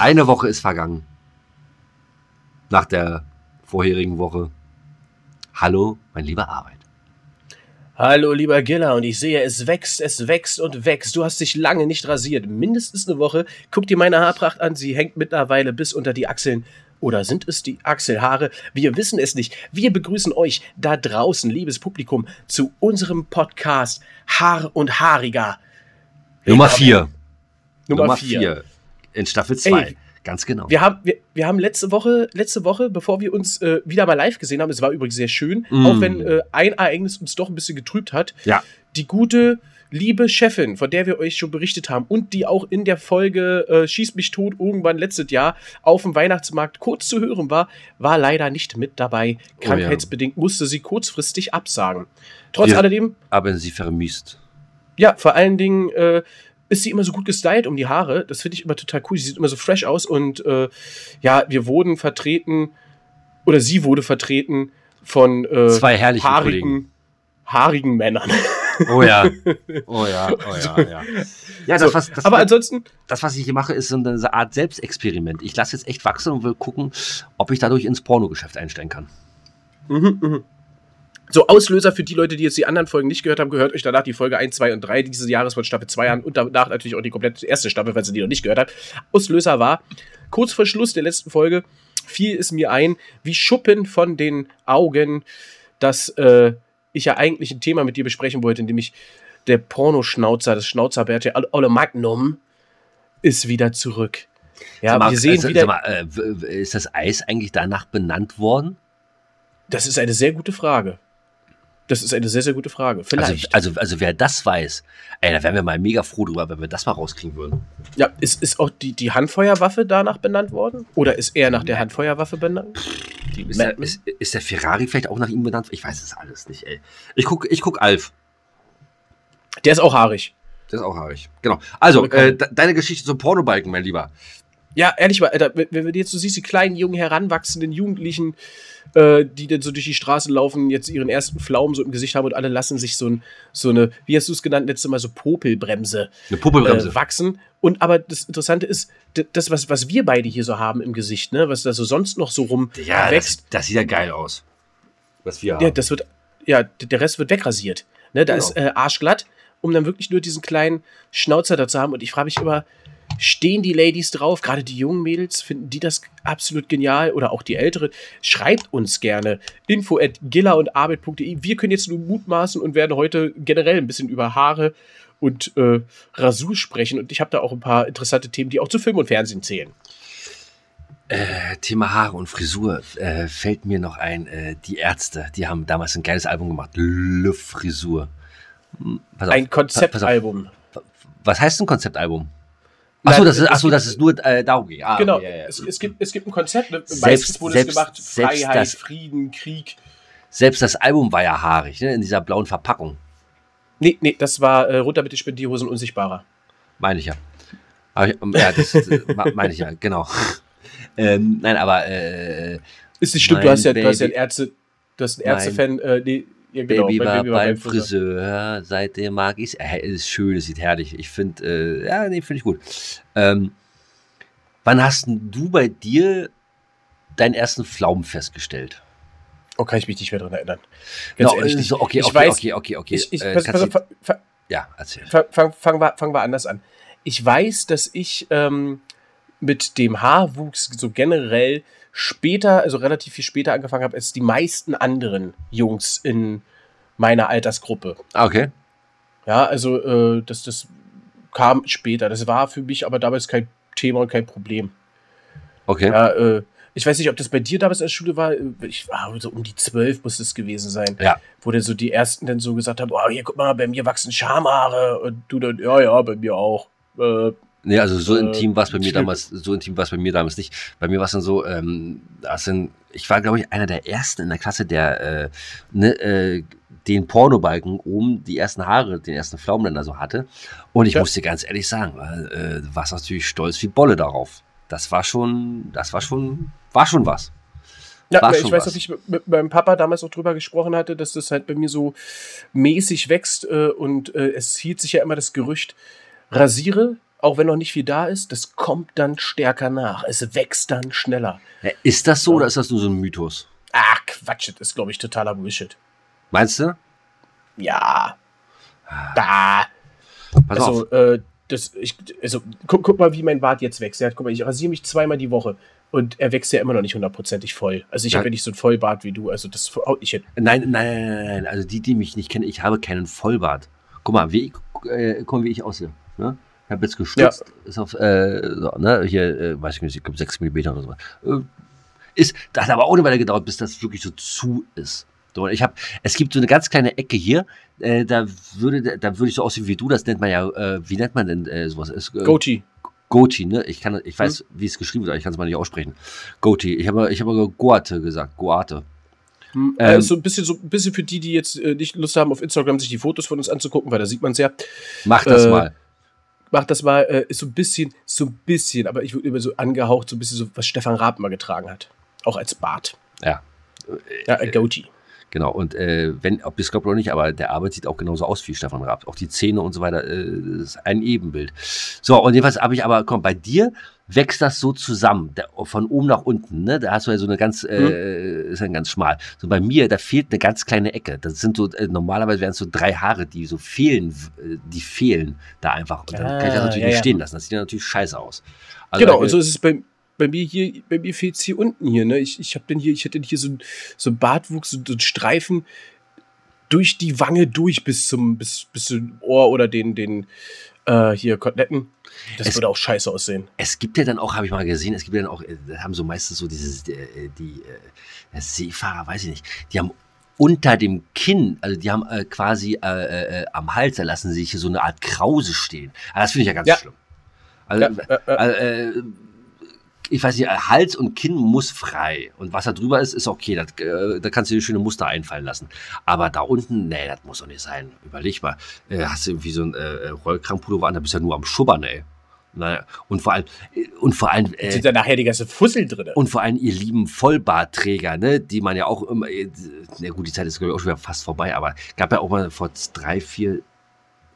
eine Woche ist vergangen. Nach der vorherigen Woche. Hallo, mein lieber Arbeit. Hallo, lieber Giller, und ich sehe, es wächst, es wächst und wächst. Du hast dich lange nicht rasiert, mindestens eine Woche. Guck dir meine Haarpracht an, sie hängt mittlerweile bis unter die Achseln. Oder sind es die Achselhaare? Wir wissen es nicht. Wir begrüßen euch da draußen, liebes Publikum, zu unserem Podcast Haar und Haariger. Nummer 4. Nummer 4. In Staffel 2. Ganz genau. Wir haben, wir, wir haben letzte Woche, letzte Woche, bevor wir uns äh, wieder mal live gesehen haben, es war übrigens sehr schön, mm. auch wenn äh, ein Ereignis uns doch ein bisschen getrübt hat. Ja. Die gute, liebe Chefin, von der wir euch schon berichtet haben und die auch in der Folge äh, Schieß mich tot irgendwann letztes Jahr auf dem Weihnachtsmarkt kurz zu hören war, war leider nicht mit dabei. Krankheitsbedingt oh ja. musste sie kurzfristig absagen. Trotz wir alledem. Aber sie vermisst. Ja, vor allen Dingen äh, ist sie immer so gut gestylt um die Haare. Das finde ich immer total cool. Sie sieht immer so fresh aus und äh, ja, wir wurden vertreten oder sie wurde vertreten von äh, zwei herrlichen haarigen, Kollegen. haarigen Männern. Oh ja, oh ja, oh ja, ja. Ja, das, was, das, aber ansonsten. Das, was ich hier mache, ist so eine Art Selbstexperiment. Ich lasse jetzt echt wachsen und will gucken, ob ich dadurch ins Pornogeschäft einsteigen kann. Mhm, mh. So, Auslöser für die Leute, die jetzt die anderen Folgen nicht gehört haben, gehört euch danach die Folge 1, 2 und 3 dieses Jahres von Staffel 2 an und danach natürlich auch die komplette erste Staffel, falls ihr die noch nicht gehört habt. Auslöser war, kurz vor Schluss der letzten Folge, fiel es mir ein, wie Schuppen von den Augen, dass äh, ich ja eigentlich ein Thema mit dir besprechen wollte, nämlich der Pornoschnauzer, das Schnauzerbärte Olle Magnum ist wieder zurück. Ja, mal, wir sehen also, wieder. Mal, äh, ist das Eis eigentlich danach benannt worden? Das ist eine sehr gute Frage. Das ist eine sehr, sehr gute Frage. Also, Vielleicht. Also, also, also wer das weiß, ey, da wären wir mal mega froh drüber, wenn wir das mal rauskriegen würden. Ja, ist, ist auch die, die Handfeuerwaffe danach benannt worden? Oder ist er nach der Handfeuerwaffe benannt? ist, der, ist, ist, der Ferrari vielleicht auch nach ihm benannt? Ich weiß es alles nicht, ey. Ich guck, ich guck Alf. Der ist auch haarig. Der ist auch haarig. Genau. Also, äh, deine Geschichte zum Pornobalken, mein Lieber. Ja, ehrlich mal, Alter, wenn du jetzt so siehst, die kleinen, jungen, heranwachsenden Jugendlichen, äh, die dann so durch die Straßen laufen, jetzt ihren ersten Pflaumen so im Gesicht haben und alle lassen sich so, ein, so eine, wie hast du es genannt, letztes Mal so Popelbremse, eine Popelbremse. Äh, wachsen. Und aber das Interessante ist, das, was, was wir beide hier so haben im Gesicht, ne, was da so sonst noch so rum ja, wächst. Das, das sieht ja geil aus. Was wir haben. Ja, das wird, ja, der Rest wird wegrasiert. Ne, da genau. ist äh, arschglatt, um dann wirklich nur diesen kleinen Schnauzer da zu haben. Und ich frage mich immer, Stehen die Ladies drauf? Gerade die jungen Mädels, finden die das absolut genial? Oder auch die älteren? Schreibt uns gerne. Info at gilla und arbeit.de. Wir können jetzt nur mutmaßen und werden heute generell ein bisschen über Haare und äh, Rasur sprechen. Und ich habe da auch ein paar interessante Themen, die auch zu Film und Fernsehen zählen. Äh, Thema Haare und Frisur äh, fällt mir noch ein. Äh, die Ärzte, die haben damals ein geiles Album gemacht. Le Frisur. Hm, ein Konzeptalbum. Was heißt ein Konzeptalbum? Achso, das ist, ach so, das ist nur äh, darum geht. Ah, genau, ja, ja. Es, es, gibt, es gibt ein Konzept, ne? selbst, meistens wurde selbst, es gemacht, Freiheit, das, Frieden, Krieg. Selbst das Album war ja haarig, ne? in dieser blauen Verpackung. Nee, nee, das war äh, runter mit den Spendierhosen unsichtbarer. Meine ich ja. Aber, ja, das äh, meine ich ja, genau. ähm, nein, aber äh, ist nicht stimmt, du hast ja, du hast ja einen Ärzte, du hast einen Ärztefan, äh, nee, ja, genau, Baby war Baby beim Friseur. Friseur. Seitdem mag ich es. Äh, ist schön, es sieht herrlich. Ich finde, äh, ja, nee, finde ich gut. Ähm, wann hast du bei dir deinen ersten Pflaumen festgestellt? Oh, kann ich mich nicht mehr daran erinnern. Ganz no, ehrlich nicht. So, okay, okay, weiß, okay, okay, okay. Ich, ich, äh, pass, pass, pass, ja, erzähl. Fangen fang, fang, wir, fang wir anders an. Ich weiß, dass ich ähm, mit dem Haarwuchs so generell später, also relativ viel später angefangen habe als die meisten anderen Jungs in meiner Altersgruppe. Ah, okay. Ja, also äh, das, das kam später. Das war für mich aber damals kein Thema und kein Problem. Okay. Ja, äh, ich weiß nicht, ob das bei dir damals in der Schule war. Ich war so um die zwölf muss es gewesen sein. Ja. Wo dann so die ersten dann so gesagt haben: Oh, hier guck mal, bei mir wachsen Schamhaare. Und du dann, ja, ja, bei mir auch. Äh, Nee, also so äh, intim war es bei mir damals, so intim war es bei mir damals nicht. Bei mir war es dann so, ähm, sind, ich war, glaube ich, einer der ersten in der Klasse, der äh, ne, äh, den Pornobalken oben die ersten Haare, den ersten Pflaumen dann so hatte. Und ich ja. musste ganz ehrlich sagen, äh, war natürlich stolz wie Bolle darauf. Das war schon, das war schon, war schon was. Ja, ich weiß, dass ich mit, mit, meinem Papa damals auch drüber gesprochen hatte, dass das halt bei mir so mäßig wächst äh, und äh, es hielt sich ja immer das Gerücht, rasiere, auch wenn noch nicht viel da ist, das kommt dann stärker nach. Es wächst dann schneller. Ist das so oder ist das nur so ein Mythos? Ah, Quatsch, das ist, glaube ich, totaler Bullshit. Meinst du? Ja. Ah. Da. Pass also, auf. Äh, das, ich, also guck, guck, mal, wie mein Bart jetzt wächst. Ja, guck mal, ich rasiere mich zweimal die Woche und er wächst ja immer noch nicht hundertprozentig voll. Also ich habe ja nicht so einen Vollbart wie du. Also das oh, ich hätte. Nein, nein, nein, nein, Also die, die mich nicht kennen, ich habe keinen Vollbart. Guck mal, wie, äh, komm, wie ich aussehe. Ne? Ich habe jetzt gestutzt, ja. ist auf, äh, so, ne, hier, äh, weiß ich nicht, ich glaube 6 mm oder so. Äh, ist, das hat aber auch eine Weile gedauert, bis das wirklich so zu ist. So, ich habe, es gibt so eine ganz kleine Ecke hier, äh, da würde, da würde ich so aussehen wie du. Das nennt man ja, äh, wie nennt man denn äh, sowas? Ist, äh, Goatee. Goatee, ne? Ich kann, ich weiß, hm. wie es geschrieben wird, aber ich kann es mal nicht aussprechen. Goatee. Ich habe, ich habe Goate gesagt, Goate. Hm, ähm, äh, so ein bisschen, so ein bisschen für die, die jetzt äh, nicht Lust haben, auf Instagram sich die Fotos von uns anzugucken, weil da sieht man es ja. Mach das äh, mal. Mach das mal, äh, ist so ein bisschen, so ein bisschen, aber ich würde immer so angehaucht, so ein bisschen so, was Stefan Raab mal getragen hat. Auch als Bart. Ja. Ja, ein Goatee. Genau, und äh, wenn, ob ihr es glaubt oder nicht, aber der Arbeit sieht auch genauso aus wie Stefan Raab. Auch die Zähne und so weiter, äh, ist ein Ebenbild. So, und jedenfalls habe ich aber, komm, bei dir wächst das so zusammen, der, von oben nach unten, ne? Da hast du ja so eine ganz, äh, mhm. ist dann ganz schmal. So bei mir, da fehlt eine ganz kleine Ecke. Das sind so, äh, normalerweise wären es so drei Haare, die so fehlen, äh, die fehlen da einfach. Und dann ah, kann ich das natürlich ja, nicht ja. stehen lassen. Das sieht ja natürlich scheiße aus. Also, genau, also ist es bei, bei mir hier, bei mir fehlt es hier unten hier, ne? Ich, ich habe denn hier, ich hätte hier so so ein Bartwuchs, so, so ein Streifen durch die Wange durch bis zum, bis, bis zum Ohr oder den, den, äh, hier Koteletten. Das es, würde auch scheiße aussehen. Es gibt ja dann auch, habe ich mal gesehen, es gibt ja dann auch, äh, haben so meistens so dieses, die, äh, die äh, Seefahrer, weiß ich nicht, die haben unter dem Kinn, also die haben äh, quasi äh, äh, am Hals, da lassen sie sich hier so eine Art Krause stehen. Aber das finde ich ja ganz ja. schlimm. Also, ja, also ich weiß nicht, Hals und Kinn muss frei. Und was da drüber ist, ist okay. Das, äh, da kannst du dir schöne Muster einfallen lassen. Aber da unten, nee, das muss doch nicht sein. Überleg mal. Äh, hast du irgendwie so ein äh, Rollkrankpullover an, da bist du ja nur am Schubbern, ey. Naja, und vor allem, und vor allem. Äh, sind da nachher die ganze Fussel drin. Und vor allem, ihr lieben Vollbartträger, ne, die man ja auch immer, äh, na gut, die Zeit ist, glaube ich, auch schon wieder fast vorbei, aber gab ja auch mal vor drei, vier,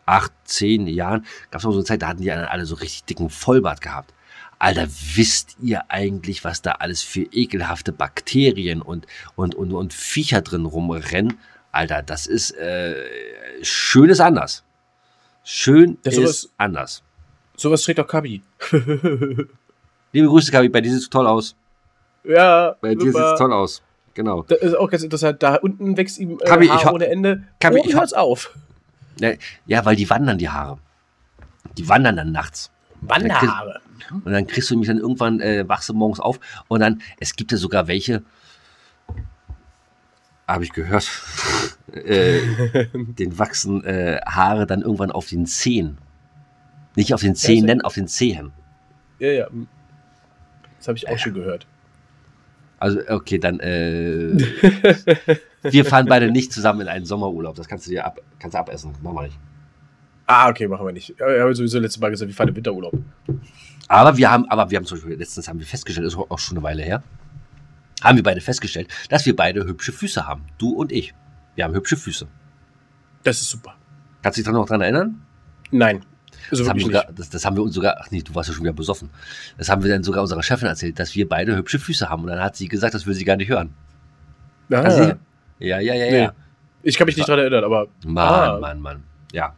acht, zehn Jahren, gab es auch so eine Zeit, da hatten die alle so richtig dicken Vollbart gehabt. Alter, wisst ihr eigentlich, was da alles für ekelhafte Bakterien und, und, und, und Viecher drin rumrennen? Alter, das ist äh, schön ist anders. Schön ja, sowas, ist anders. Sowas trägt auch Kabi. Liebe Grüße, Kabi, bei dir sieht es toll aus. Ja. Bei dir sieht es toll aus. Genau. Das ist auch ganz interessant. Da unten wächst ihm äh, Kabi, Haar ohne Ende. Kabi, Oben ich hört's auf. Ja, ja, weil die wandern, die Haare. Die wandern dann nachts. Wanderhaare. Und dann kriegst du mich dann irgendwann, äh, wachst du morgens auf und dann, es gibt ja sogar welche, habe ich gehört, äh, den wachsen äh, Haare dann irgendwann auf den Zehen. Nicht auf den Zähnen, auf den Zehen. Ja, ja. Das habe ich auch ja. schon gehört. Also, okay, dann, äh, wir fahren beide nicht zusammen in einen Sommerurlaub. Das kannst du dir ab, kannst du abessen. Machen wir nicht. Ah, okay, machen wir nicht. Ich habe sowieso letztes Mal gesagt, wir fahren im Winterurlaub. Aber wir haben, aber wir haben zum Beispiel, letztens haben wir festgestellt, ist auch schon eine Weile her, haben wir beide festgestellt, dass wir beide hübsche Füße haben. Du und ich. Wir haben hübsche Füße. Das ist super. Kannst du dich noch daran erinnern? Nein. Das haben, sogar, das, das haben, wir uns sogar, ach nee, du warst ja schon wieder besoffen. Das haben wir dann sogar unserer Chefin erzählt, dass wir beide hübsche Füße haben. Und dann hat sie gesagt, das will sie gar nicht hören. Ah. Also, ja, ja, ja, nee. ja. Ich kann mich nicht daran erinnern, aber. Mann, ah. Mann, Mann. Ja.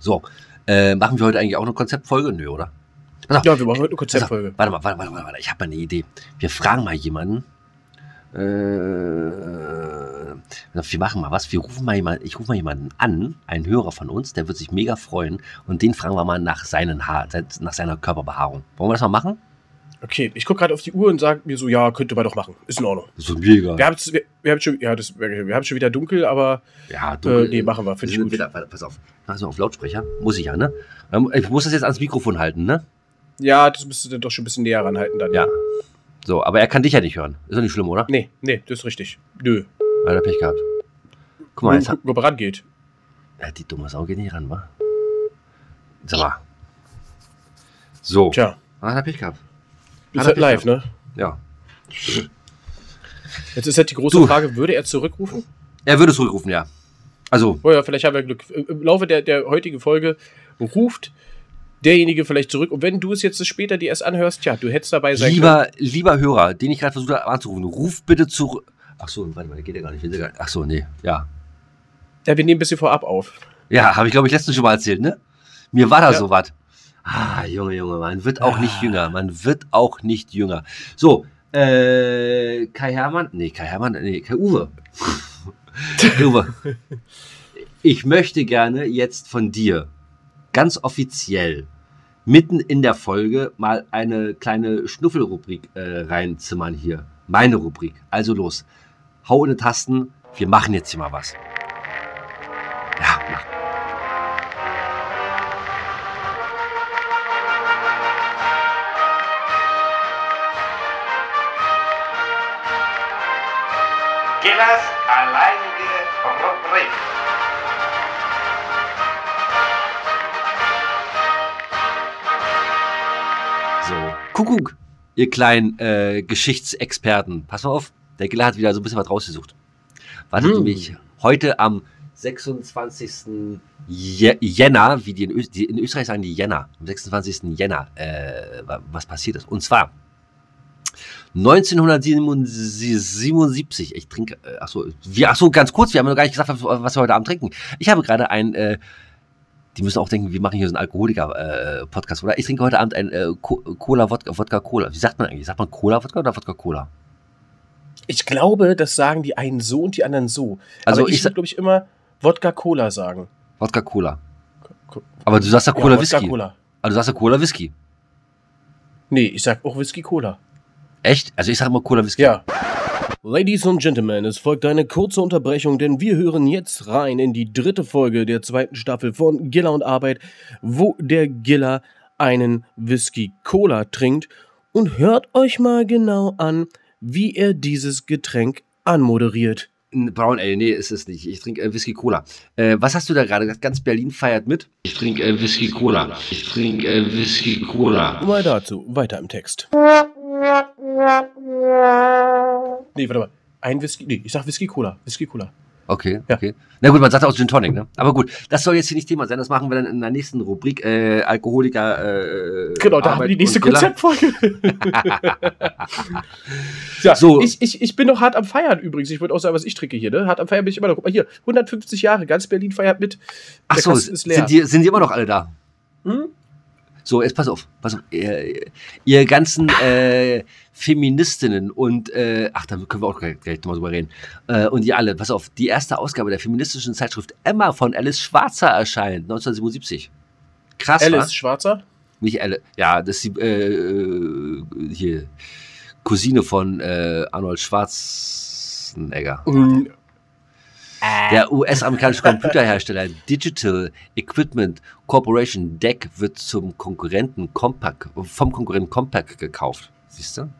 So. Äh, machen wir heute eigentlich auch eine Konzeptfolge? Nö, oder? Auf, ja, wir machen heute eine Konzeptfolge. Warte mal, warte, warte, warte, ich habe mal eine Idee. Wir fragen mal jemanden. Äh, wir machen mal was. Wir rufen mal jemanden, ich rufe mal jemanden an, einen Hörer von uns, der wird sich mega freuen. Und den fragen wir mal nach seinen Haar, nach seiner Körperbehaarung. Wollen wir das mal machen? Okay, ich gucke gerade auf die Uhr und sage mir so, ja, könnte man doch machen. Ist in Ordnung. So mega. Wir haben wir, wir haben schon, ja, das, wir haben schon wieder dunkel, aber ja, dunkel, äh, nee, machen wir. Finde ich gut. Wieder, pass auf, mach so auf Lautsprecher. Muss ich ja, ne? Ähm, ich muss das jetzt ans Mikrofon halten, ne? Ja, das müsstest du doch schon ein bisschen näher ranhalten dann. Ja. So, aber er kann dich ja nicht hören. Ist doch nicht schlimm, oder? Nee, nee, das ist richtig. Nö. Hat er Pech gehabt. Guck mal, jetzt hat. Ob er rangeht. Ja, die dumme Sau geht nicht ran, wa? Sag mal. So. Tja. Hat er Pech gehabt. Ist halt live, ne? Ja. Jetzt ist halt die große du. Frage, würde er zurückrufen? Er würde zurückrufen, ja. Also. Oh ja, vielleicht haben wir Glück. Im Laufe der, der heutigen Folge ruft derjenige vielleicht zurück. Und wenn du es jetzt später dir erst anhörst, ja, du hättest dabei sein lieber, können. Lieber Hörer, den ich gerade versucht habe anzurufen, ruf bitte zurück. Ach so, warte mal, geht ja gar nicht. Ach so, nee, ja. Ja, wir nehmen ein bisschen vorab auf. Ja, habe ich glaube ich letztens schon mal erzählt, ne? Mir war da ja. so was. Ah, Junge, Junge, man wird auch ah. nicht jünger. Man wird auch nicht jünger. So, äh, Kai Hermann, nee, Kai Hermann, nee, Kai Uwe. Uwe. Ich möchte gerne jetzt von dir ganz offiziell mitten in der Folge mal eine kleine Schnuffelrubrik äh, reinzimmern hier. Meine Rubrik. Also los. Hau in die Tasten. Wir machen jetzt hier mal was. Ja, mach. Kuckuck, ihr kleinen äh, Geschichtsexperten. Pass mal auf, der Giller hat wieder so ein bisschen was rausgesucht. Wartet hm. nämlich heute am 26. Jänner, wie die in, Ö die in, Österreich sagen, die Jänner, am 26. Jänner, äh, was passiert ist. Und zwar 1977, ich trinke, äh, achso, wir, achso, ganz kurz, wir haben noch gar nicht gesagt, was, was wir heute Abend trinken. Ich habe gerade ein äh, die müssen auch denken, wir machen hier so einen Alkoholiker-Podcast, äh, oder? Ich trinke heute Abend ein äh, Cola, Wodka, Wodka, Cola. Wie sagt man eigentlich? Sagt man Cola, Wodka oder Wodka, Cola? Ich glaube, das sagen die einen so und die anderen so. Also Aber ich, ich würde, glaube ich, immer Wodka, Cola sagen. Wodka, Cola. Aber du sagst ja Cola, ja, Whisky. Cola. Also du sagst ja Cola, Whisky. Nee, ich sag auch Whisky, Cola. Echt? Also ich sag immer Cola, Whisky. Ja. Ladies and Gentlemen, es folgt eine kurze Unterbrechung, denn wir hören jetzt rein in die dritte Folge der zweiten Staffel von Giller und Arbeit, wo der Giller einen Whisky Cola trinkt und hört euch mal genau an, wie er dieses Getränk anmoderiert. Brown Ale, nee, ist es nicht. Ich trinke äh, Whisky Cola. Äh, was hast du da gerade gesagt? Ganz Berlin feiert mit? Ich trinke äh, Whisky Cola. Ich trinke äh, Whisky Cola. Mal dazu, weiter im Text. Nee, warte mal. Ein Whisky. Nee, ich sag Whisky Cola. Whisky Cola. Okay, ja. okay. Na gut, man sagt auch Gin Tonic, ne? Aber gut, das soll jetzt hier nicht Thema sein. Das machen wir dann in der nächsten Rubrik. Äh, Alkoholiker. Äh, genau, da Arbeit haben wir die nächste Konzeptfolge. ja, so. Ich, ich, ich bin noch hart am Feiern übrigens. Ich würde auch sagen, was ich trinke hier, ne? Hart am Feiern bin ich immer noch. Guck mal hier, 150 Jahre, ganz Berlin feiert mit. Ach so, sind die, sind die immer noch alle da? Hm? So, jetzt pass auf, pass auf. Ihr, ihr ganzen äh, Feministinnen und, äh, ach, da können wir auch gleich, gleich mal drüber reden. Äh, und ihr alle, pass auf, die erste Ausgabe der feministischen Zeitschrift Emma von Alice Schwarzer erscheint, 1977. Krass, Alice wa? Schwarzer? Nicht Alice, ja, das ist die, äh, hier, Cousine von äh, Arnold Schwarzenegger. Mhm. Der US-amerikanische Computerhersteller Digital Equipment Corporation DEC wird zum Konkurrenten Compaq, vom Konkurrenten Compaq gekauft. Siehst du?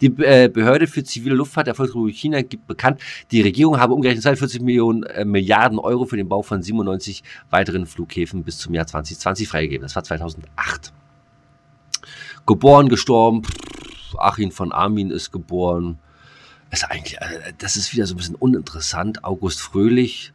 Die äh, Behörde für zivile Luftfahrt der Volksrepublik China gibt bekannt, die Regierung habe umgerechnet 42 Millionen äh, Milliarden Euro für den Bau von 97 weiteren Flughäfen bis zum Jahr 2020 freigegeben. Das war 2008. Geboren, gestorben, Achim von Armin ist geboren, ist eigentlich, äh, das ist wieder so ein bisschen uninteressant. August Fröhlich,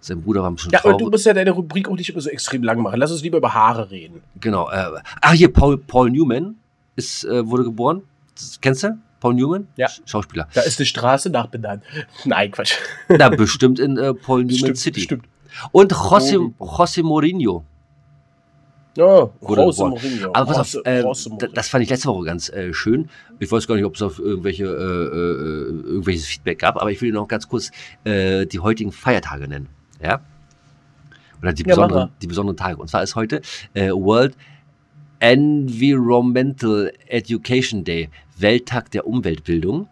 sein Bruder war schon Ja, aber du musst ja deine Rubrik auch nicht immer so extrem lang machen. Lass uns lieber über Haare reden. Genau. Äh, ah, hier, Paul, Paul Newman ist, äh, wurde geboren. Das, kennst du? Paul Newman? Ja. Schauspieler. Da ist eine Straße nachbenannt. Nein, Quatsch. Na, bestimmt in äh, Paul Newman stimmt, City. Stimmt. Und José, José Mourinho. Ja, Jose Mourinho. Aber pass auf, äh, das fand ich letzte Woche ganz äh, schön. Ich weiß gar nicht, ob es auf irgendwelche, äh, äh, irgendwelches Feedback gab, aber ich will noch ganz kurz äh, die heutigen Feiertage nennen. Ja? Oder die besonderen, ja, die besonderen Tage. Und zwar ist heute äh, World Environmental Education Day, Welttag der Umweltbildung.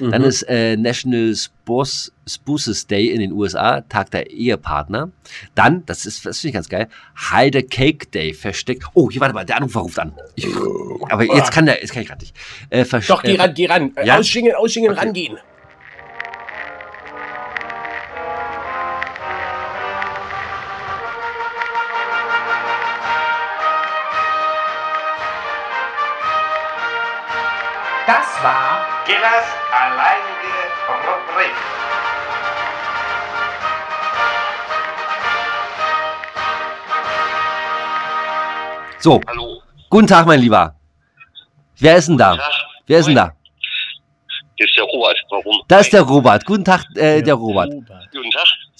Mhm. Dann ist äh, National Spouse, Spouses Day in den USA, Tag der Ehepartner. Dann, das ist, das finde ich ganz geil, Hide a Cake Day, versteckt. Oh, hier, warte mal, der Anrufer ruft an. Ich, aber jetzt kann der, jetzt kann ich gerade nicht. Äh, Doch, geh ran, geh ran. Ja? Ausschingen, ausschingen, okay. rangehen. Das war Gillers alleinige Rubrik. So. Hallo. Guten Tag, mein Lieber. Wer ist denn da? Wer ist denn da? Hier ist der Robert. Warum? Da ist der Robert. Guten Tag, äh, der Robert.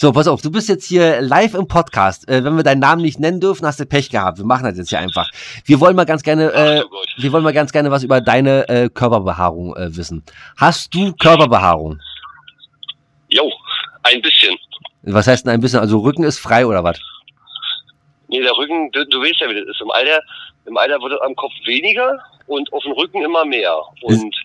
So, pass auf, du bist jetzt hier live im Podcast. Äh, wenn wir deinen Namen nicht nennen dürfen, hast du Pech gehabt. Wir machen das jetzt hier einfach. Wir wollen mal ganz gerne, äh, wir wollen mal ganz gerne was über deine äh, Körperbehaarung äh, wissen. Hast du Körperbehaarung? Jo, ein bisschen. Was heißt denn ein bisschen? Also Rücken ist frei oder was? Nee, der Rücken, du, du weißt ja, wie das ist. Im Alter, im Alter wird es am Kopf weniger und auf dem Rücken immer mehr. Und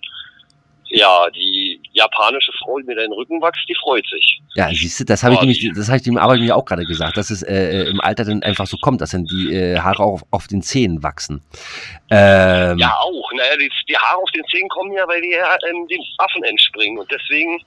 ja, die japanische Frau, die mir den Rücken wächst, die freut sich. Ja, siehst du, das habe ich nämlich, das habe ich dem Arbeiter auch gerade gesagt, dass es äh, äh, im Alter dann einfach so kommt, dass dann die äh, Haare auch auf, auf, den Zähnen wachsen. Ähm, ja, auch. Naja, die, die, Haare auf den Zähnen kommen ja, weil die ja ähm, dem Affen entspringen und deswegen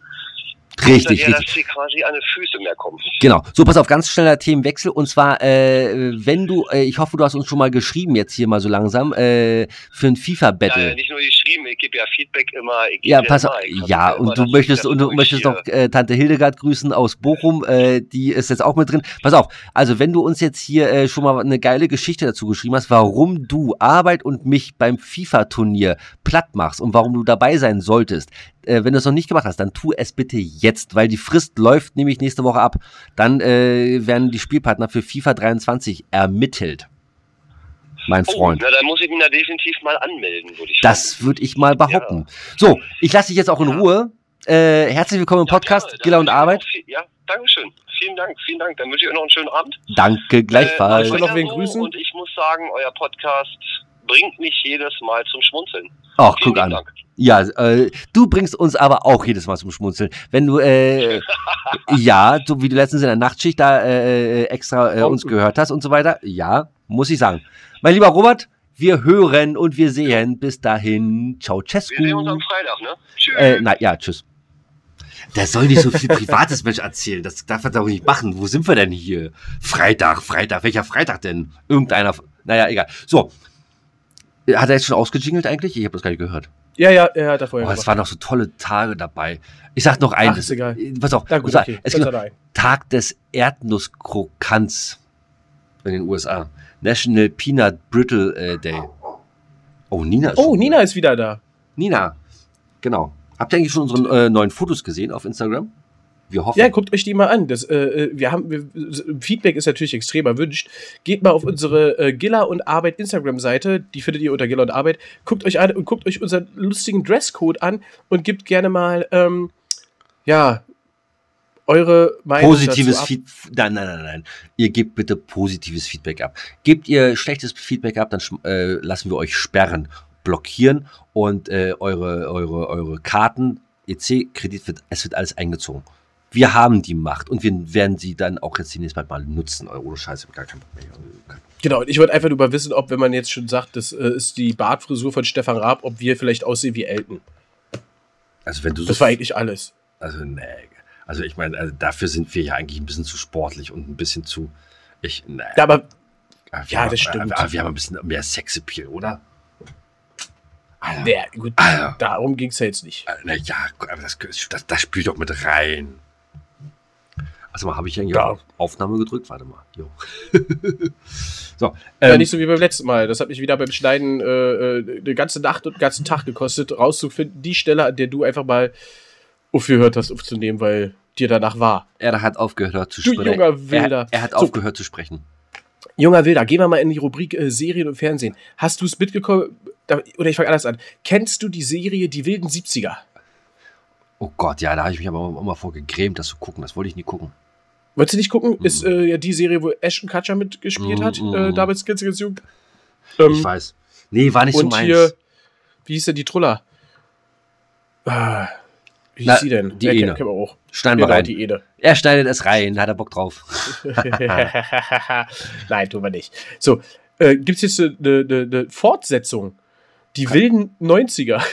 Richtig, ja, richtig. dass sie quasi an die Füße mehr kommen. Genau. So, pass auf, ganz schneller Themenwechsel. Und zwar, äh, wenn du, äh, ich hoffe, du hast uns schon mal geschrieben jetzt hier mal so langsam, äh, für ein FIFA-Battle. Ja, nicht nur geschrieben, ich gebe ja Feedback immer. ja, pass auf, ja, und du möchtest, und du möchtest noch äh, Tante Hildegard grüßen aus Bochum, äh, die ist jetzt auch mit drin. Pass auf, also wenn du uns jetzt hier äh, schon mal eine geile Geschichte dazu geschrieben hast, warum du Arbeit und mich beim FIFA-Turnier platt machst und warum du dabei sein solltest, äh, wenn du es noch nicht gemacht hast, dann tu es bitte jetzt, weil die Frist läuft nämlich nächste Woche ab. Dann äh, werden die Spielpartner für FIFA 23 ermittelt. Mein oh, Freund. Na, dann muss ich mich da definitiv mal anmelden, würde ich Das würde ich mal behaupten. Ja. So, ich lasse dich jetzt auch in ja. Ruhe. Äh, herzlich willkommen im Podcast, ja, Gilla und Arbeit. Viel, ja, Dankeschön. Vielen Dank, vielen Dank. Dann wünsche ich euch noch einen schönen Abend. Danke, gleichfalls. Äh, ich noch wen grüßen. Und ich muss sagen, euer Podcast bringt mich jedes Mal zum Schmunzeln. Ach, guck an. Dank. Ja, äh, du bringst uns aber auch jedes Mal zum Schmunzeln. Wenn du, äh, ja, so wie du letztens in der Nachtschicht da äh, extra äh, uns gehört hast und so weiter, ja, muss ich sagen. Mein lieber Robert, wir hören und wir sehen. Bis dahin. Ciao, Cescu. Wir sehen uns am Freitag, ne? Tschüss. Äh, na, ja, tschüss. Der soll nicht so viel Privates Mensch erzählen. Das darf er doch nicht machen. Wo sind wir denn hier? Freitag, Freitag. Welcher Freitag denn? Irgendeiner. Naja, egal. So. Hat er jetzt schon ausgejingelt eigentlich? Ich habe das gar nicht gehört. Ja, ja, er hat da vorher. Oh, es waren noch so tolle Tage dabei. Ich sag noch eines. Ach, ist egal. Pass auf. Na gut, okay. Es gibt Tag des Erdnusskrokants in den USA. National Peanut Brittle äh, Day. Oh, Nina ist Oh, Nina ist wieder da. Nina, genau. Habt ihr eigentlich schon unsere äh, neuen Fotos gesehen auf Instagram? Wir hoffen. Ja, guckt euch die mal an. Das, äh, äh, wir haben, wir, Feedback ist natürlich extrem erwünscht. Geht mal auf unsere äh, Gilla und Arbeit Instagram-Seite. Die findet ihr unter Gilla und Arbeit. Guckt euch an und guckt euch unseren lustigen Dresscode an und gebt gerne mal, ähm, ja, eure Meinung Positives Feedback. Nein, nein, nein, nein. Ihr gebt bitte positives Feedback ab. Gebt ihr schlechtes Feedback ab, dann äh, lassen wir euch sperren, blockieren und äh, eure, eure, eure Karten, EC, Kredit wird, es wird alles eingezogen wir haben die Macht und wir werden sie dann auch jetzt nächste Mal, mal nutzen. Ohne Scheiße, gar kein Problem. Genau, und ich wollte einfach nur mal wissen, ob, wenn man jetzt schon sagt, das äh, ist die Bartfrisur von Stefan Raab, ob wir vielleicht aussehen wie Elton. Also wenn du Das so war eigentlich alles. Also, nee. Also ich meine, also dafür sind wir ja eigentlich ein bisschen zu sportlich und ein bisschen zu. Ich, nee. Ja, aber. aber ja, haben, das stimmt. Aber wir haben ein bisschen mehr Sexappeal, oder? Alter. Ja, gut, Alter. darum ging es ja jetzt nicht. Na ja, aber das, das, das spielt doch mit rein. Also mal, habe ich eigentlich ja. Aufnahme gedrückt? Warte mal. So, ähm, ja, nicht so wie beim letzten Mal. Das hat mich wieder beim Schneiden äh, äh, eine ganze Nacht und einen ganzen Tag gekostet, rauszufinden, die Stelle, an der du einfach mal aufgehört hast aufzunehmen, weil dir danach war. Er hat aufgehört zu sprechen. Du junger Wilder. Er, er hat so, aufgehört zu sprechen. Junger Wilder, gehen wir mal in die Rubrik äh, Serien und Fernsehen. Hast du es mitgekommen? Oder ich fange anders an. Kennst du die Serie Die wilden 70er? Oh Gott, ja, da habe ich mich aber auch mal vorgegrämt, das zu gucken. Das wollte ich nie gucken. Wolltest du nicht gucken? Mhm. Ist äh, ja die Serie, wo Ashton Kutcher mitgespielt mhm, hat, äh, Kids Against Ähm, ich weiß. Nee, war nicht so meins. Hier, wie hieß denn die Truller? Ah, wie hieß sie denn? Die ja, Ene. Kennen wir auch. Schneiden wir genau, rein. Die Ede. Er schneidet es rein, da hat er Bock drauf. Nein, tun wir nicht. So, äh, gibt es jetzt eine, eine, eine Fortsetzung? Die Kann wilden 90er.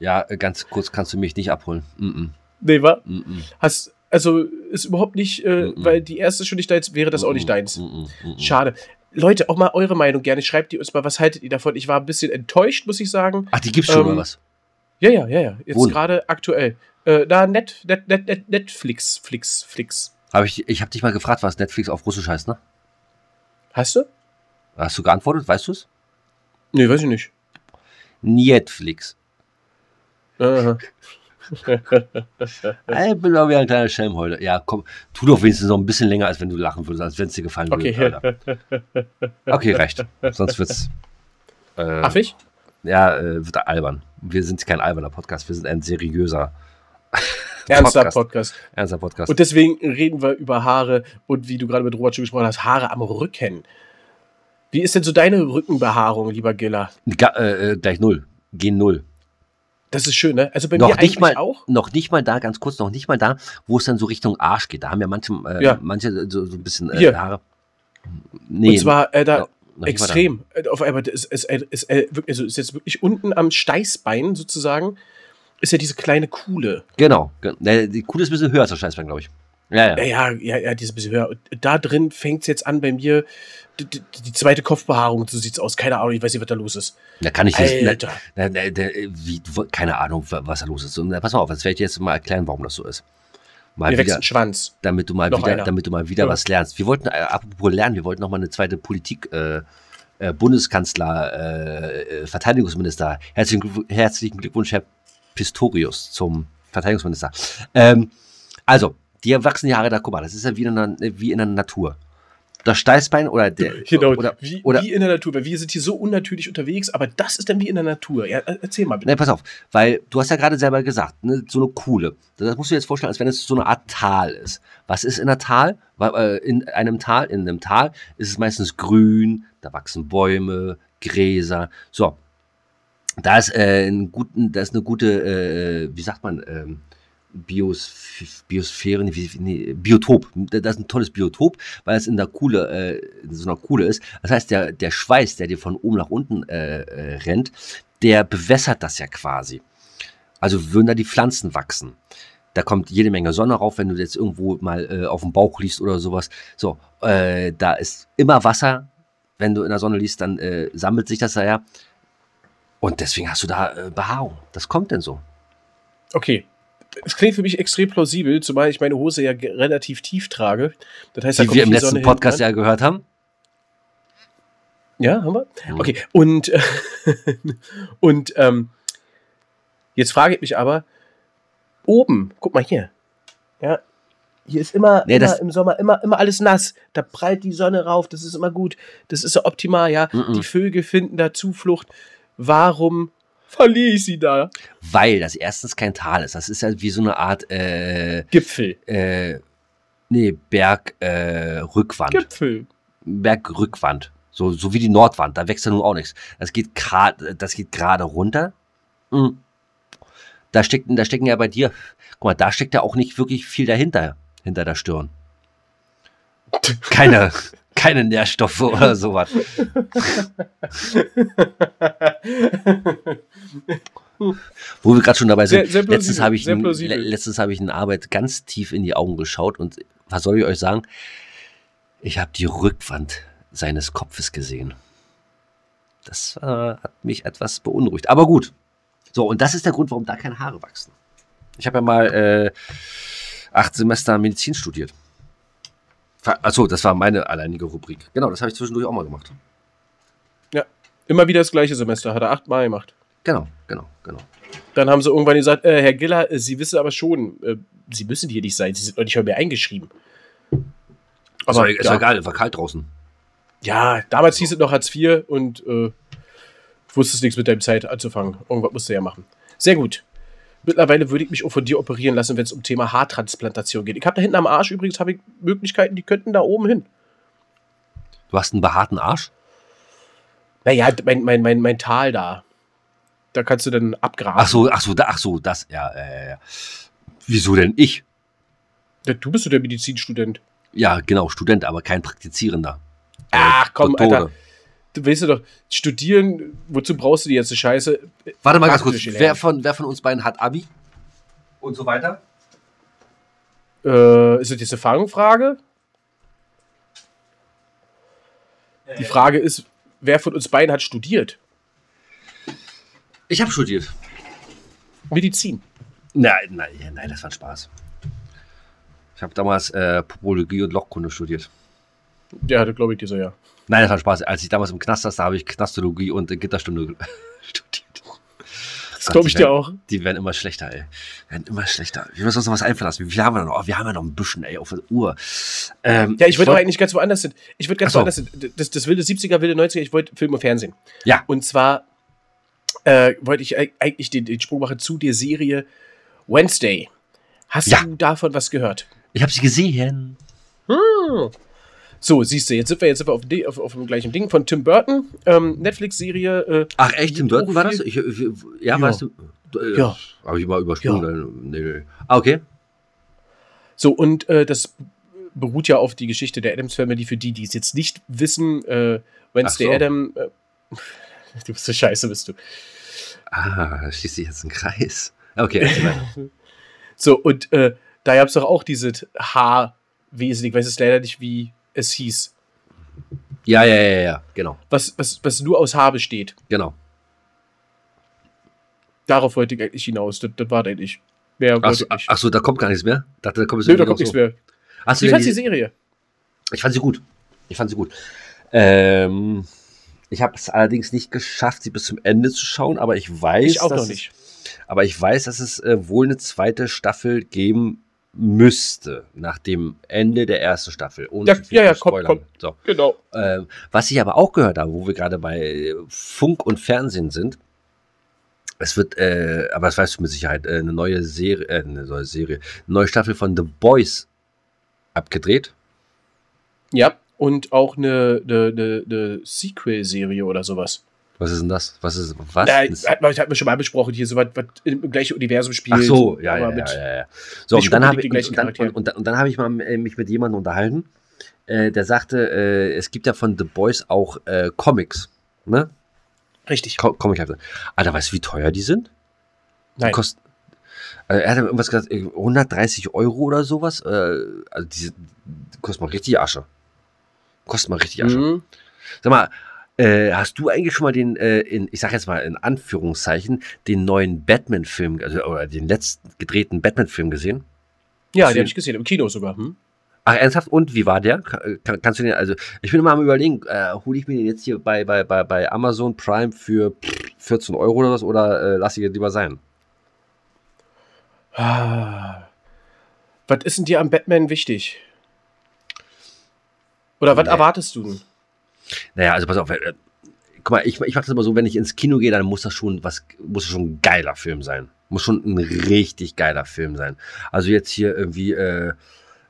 Ja, äh, ganz kurz kannst du mich nicht abholen. Mm -mm. Nee, wa? Mm Hast, also ist überhaupt nicht, äh, mm weil die erste schon nicht deins, wäre das auch nicht deins. Schade. Leute, auch mal eure Meinung gerne. Schreibt die uns mal, was haltet ihr davon? Ich war ein bisschen enttäuscht, muss ich sagen. Ach, die gibt's schon ähm, oder was? Ja, ja, ja, ja. Jetzt gerade aktuell. Äh, da Net, Net, Net, Net, Netflix, Flix, Flix. Hab ich ich habe dich mal gefragt, was Netflix auf Russisch heißt, ne? Hast du? Hast du geantwortet? Weißt du es? Nee, weiß ich nicht. Netflix. Aha. Ich bin doch wie ein kleiner Schelm heute. Ja, komm, tu doch wenigstens noch ein bisschen länger, als wenn du lachen würdest, als wenn es dir gefallen Okay. würde. Alter. Okay, recht. Sonst wird's. Äh, Affig? ja, äh, wird albern. Wir sind kein alberner Podcast, wir sind ein seriöser Ernster Podcast. Podcast. ernster Podcast. Und deswegen reden wir über Haare und wie du gerade mit Robert schon gesprochen hast, Haare am Rücken. Wie ist denn so deine Rückenbehaarung, lieber Giller? Ga, äh, äh, gleich null. Gehen null. Das ist schön, ne? Also bei Noch mir nicht, eigentlich mal, auch. noch nicht mal da, ganz kurz, noch nicht mal da, wo es dann so Richtung Arsch geht. Da haben ja manche, äh, Ja. manche so, so ein bisschen äh. Haare. Nee, und zwar äh, da da. extrem. Äh, Auf einmal ist, ist, ist, ist, also ist jetzt wirklich unten am Steißbein sozusagen, ist ja diese kleine Kuhle. Genau. ge- Ne, Die Kuh ist ein bisschen höher als der Scheißbein, glaube ich. Ja, ja. Ja, ja, ja, ja, diese bisschen höher. Und da drin fängt es jetzt an bei mir, die, die, die zweite Kopfbehaarung, so sieht's aus. Keine Ahnung, ich weiß nicht, was da los ist. Da kann ich jetzt. Alter. Na, na, na, wie, keine Ahnung, wa- was da los ist. Und, pass mal auf, jetzt werde ich dir jetzt mal erklären, warum das so ist. Mal Mir wächst wieder, ein Schwanz. damit du mal Noch wieder, einer. damit du mal wieder Ja. was lernst. Wir wollten, äh, apropos lernen, wir wollten noch mal eine zweite Politik, äh, äh, Bundeskanzler, äh, äh, Verteidigungsminister. Herzlichen, Glück- herzlichen Glückwunsch, Herr Pistorius, zum Verteidigungsminister. Ähm, also, dir wachsen die Haare da, guck mal, das ist ja wie in der, wie in der Natur. Das Steißbein oder der. Genau, Oder, wie, oder, wie in der Natur, weil wir sind hier so unnatürlich unterwegs, aber das ist dann wie in der Natur. Ja, äh, erzähl mal bitte. Ne, pass auf, weil du hast ja gerade selber gesagt, ne, so eine Kuhle. Das musst du dir jetzt vorstellen, als wenn es so eine Art Tal ist. Was ist in einer Tal? Äh, In einem Tal, in einem Tal ist es meistens grün, da wachsen Bäume, Gräser. So. Da ist, äh, ein guten, da ist eine gute, äh, wie sagt man, ähm, Bios, Biosphäre, nee, Biotop. Das ist ein tolles Biotop, weil es in der Kuhle, äh, in so einer Kuhle ist. Das heißt, der, der Schweiß, der dir von oben nach unten äh, äh, rennt, der bewässert das ja quasi. Also würden da die Pflanzen wachsen. Da kommt jede Menge Sonne rauf, wenn du jetzt irgendwo mal äh, auf dem Bauch liegst oder sowas. So, äh, da ist immer Wasser. Wenn du in der Sonne liegst, dann äh, sammelt sich das da ja. Und deswegen hast du da Behaarung. Das kommt denn so. Okay. Es klingt für mich extrem plausibel, zumal ich meine Hose ja relativ tief trage. Das heißt, da Die kommt wir im letzten Sonne Podcast ja gehört haben. Ja, haben wir? Mhm. Okay, und, äh, und ähm, jetzt frage ich mich aber, oben, guck mal hier. Ja, hier ist immer, Nee, immer im Sommer immer, immer alles nass. Da prallt die Sonne rauf, das ist immer gut. Das ist so optimal, ja. Mhm. Die Vögel finden da Zuflucht. Warum verliere ich sie da? Weil das erstens kein Tal ist. Das ist ja wie so eine Art, äh, Gipfel. äh, nee, Bergrückwand. Äh. Gipfel. Bergrückwand. So, so wie die Nordwand, da wächst ja nun auch nichts. Das geht gerade, das geht gerade runter. Mhm. Da stecken, da stecken ja bei dir, guck mal, da steckt ja auch nicht wirklich viel dahinter, hinter der Stirn. Keine, keine Nährstoffe oder sowas. Wo wir gerade schon dabei sind. Sehr- sehr letztens habe ich, sehr in- plausibel. le- letztens habe ich in Arbeit ganz tief in die Augen geschaut und was soll ich euch sagen? Ich habe die Rückwand seines Kopfes gesehen. Das äh, hat mich etwas beunruhigt. Aber gut. So, und das ist der Grund, warum da keine Haare wachsen. Ich habe ja mal äh, acht Semester Medizin studiert. Achso, das war meine alleinige Rubrik. Genau, das habe ich zwischendurch auch mal gemacht. Immer wieder das gleiche Semester, hat er achtmal gemacht. Genau, genau, genau. Dann haben sie irgendwann gesagt, äh, Herr Giller, äh, Sie wissen aber schon, äh, Sie müssen hier nicht sein, Sie sind noch nicht mal mehr eingeschrieben. Aber ist ja. ja egal, war kalt draußen. Ja, damals hieß es noch Hartz IV und äh, wusstest nichts mit deinem Zeit anzufangen. Irgendwas musst du ja machen. Sehr gut. Mittlerweile würde ich mich auch von dir operieren lassen, wenn es um Thema Haartransplantation geht. Ich habe da hinten am Arsch übrigens habe ich Möglichkeiten, die könnten da oben hin. Du hast einen behaarten Arsch? Naja, mein, mein, mein, mein Tal da. Da kannst du dann abgraben. Ach so, ach so, da, ach so, das, ja, äh, ja. Wieso denn ich? Ja, Du bist doch der Medizinstudent. Ja, genau, Student, aber kein Praktizierender. Ach komm, Doktore. Alter. Du weißt doch, studieren, wozu brauchst du die ganze Scheiße? Warte mal ganz kurz, wer von, wer von uns beiden hat Abi? Und so weiter? Äh, ist das jetzt eine Fangfrage? Die Frage ist, wer von uns beiden hat studiert? Ich habe studiert. Medizin. Nein, nein, nein, das war ein Spaß. Ich habe damals äh, Popologie und Lochkunde studiert. Ja, das glaube ich dir so, ja. Nein, das war Spaß. Als ich damals im Knast saß, da habe ich Knastologie und Gitterstunde studiert. Das glaube ich dir auch. Die werden immer schlechter, ey. Werden immer schlechter. Wir müssen uns noch was einfallen lassen. Wie viel haben wir noch? Oh, wir haben ja noch ein bisschen, ey, auf der Uhr. Ähm, ja, ich wollte aber eigentlich ganz woanders hin. Ich würde ganz so. woanders hin. Das, das wilde 70er, wilde 90er, ich wollte Film und Fernsehen. Ja. Und zwar äh, wollte ich eigentlich den, den Sprung machen zu der Serie Wednesday. Hast ja. du davon was gehört? Ich habe sie gesehen. Hm. So, siehst du, jetzt sind wir jetzt sind wir auf, auf, auf dem gleichen Ding von Tim Burton, ähm, Netflix-Serie. Äh, Ach echt, Tim Burton war das? Ich, ich, ja, ja, weißt du? Äh, ja. Habe ich mal übersprungen. Ja. Nee, nee. Ah, okay. So, und äh, das beruht ja auf die Geschichte der Adams Family, für die, die es jetzt nicht wissen. Äh, Wednesday so. Adam. Äh, du bist so scheiße, bist du. Ah, da schließt sich jetzt ein Kreis. Okay, So, und äh, da gab es doch auch diese H-Wesen. Ich weiß jetzt leider nicht, wie es hieß. Ja, ja, ja, ja, genau. Was, was, was nur aus H besteht. Genau. Darauf wollte ich eigentlich hinaus. Das, das war eigentlich. Mehr ach, so, ach so, da kommt gar nichts mehr? Dachte, da kommt, Nö, da kommt nichts so. mehr. Hast Wie fandest du die Serie? Ich fand sie gut. Ich fand sie gut. Ähm, ich habe es allerdings nicht geschafft, sie bis zum Ende zu schauen, aber ich weiß, ich auch noch nicht. aber ich weiß, dass es äh, wohl eine zweite Staffel geben müsste nach dem Ende der ersten Staffel. Ohne ja, ja, ja, komm, komm. So. Genau. Ähm, was ich aber auch gehört habe, wo wir gerade bei Funk und Fernsehen sind, es wird, äh, aber das weißt du mit Sicherheit, äh, eine neue Serie, äh, eine neue Serie, eine neue Staffel von The Boys abgedreht. Ja, und auch eine, eine, eine, eine Sequel-Serie oder sowas. Was ist denn das? Was ist was? Ja, hat, man, hat man schon mal besprochen, hier so was, was im gleichen Universum spielt. Ach so, ja, ja, ja, ja, ja, So, und dann, habe ich, und, dann, und, und, und dann habe ich mal äh, mich mit jemandem unterhalten, äh, der sagte, äh, es gibt ja von The Boys auch äh, Comics, ne? Richtig. Co Comic Alter, weißt du, wie teuer die sind? Nein. Die kosten, also er hat irgendwas gesagt, 130 äh, Euro oder sowas. Äh, also die, die kostet mal richtig Asche. Kostet mal richtig Asche. Mhm. Sag mal, äh, hast du eigentlich schon mal den, äh, in, ich sag jetzt mal in Anführungszeichen, den neuen Batman-Film, also oder den letzten gedrehten Batman-Film gesehen? Ja, den habe ich gesehen, im Kino sogar. Hm? Ach, ernsthaft? Und wie war der? Kann, kannst du den, also ich bin immer am überlegen, äh, hole ich mir den jetzt hier bei, bei, bei, bei Amazon Prime für 14 Euro oder was oder äh, lasse ich den lieber sein? Ah. Was ist denn dir am Batman wichtig? Oder was nee. erwartest du denn? Naja, also pass auf, äh, guck mal, ich, ich mache das immer so, wenn ich ins Kino gehe, dann muss das schon was, muss schon ein geiler Film sein. Muss schon ein richtig geiler Film sein. Also jetzt hier irgendwie, äh,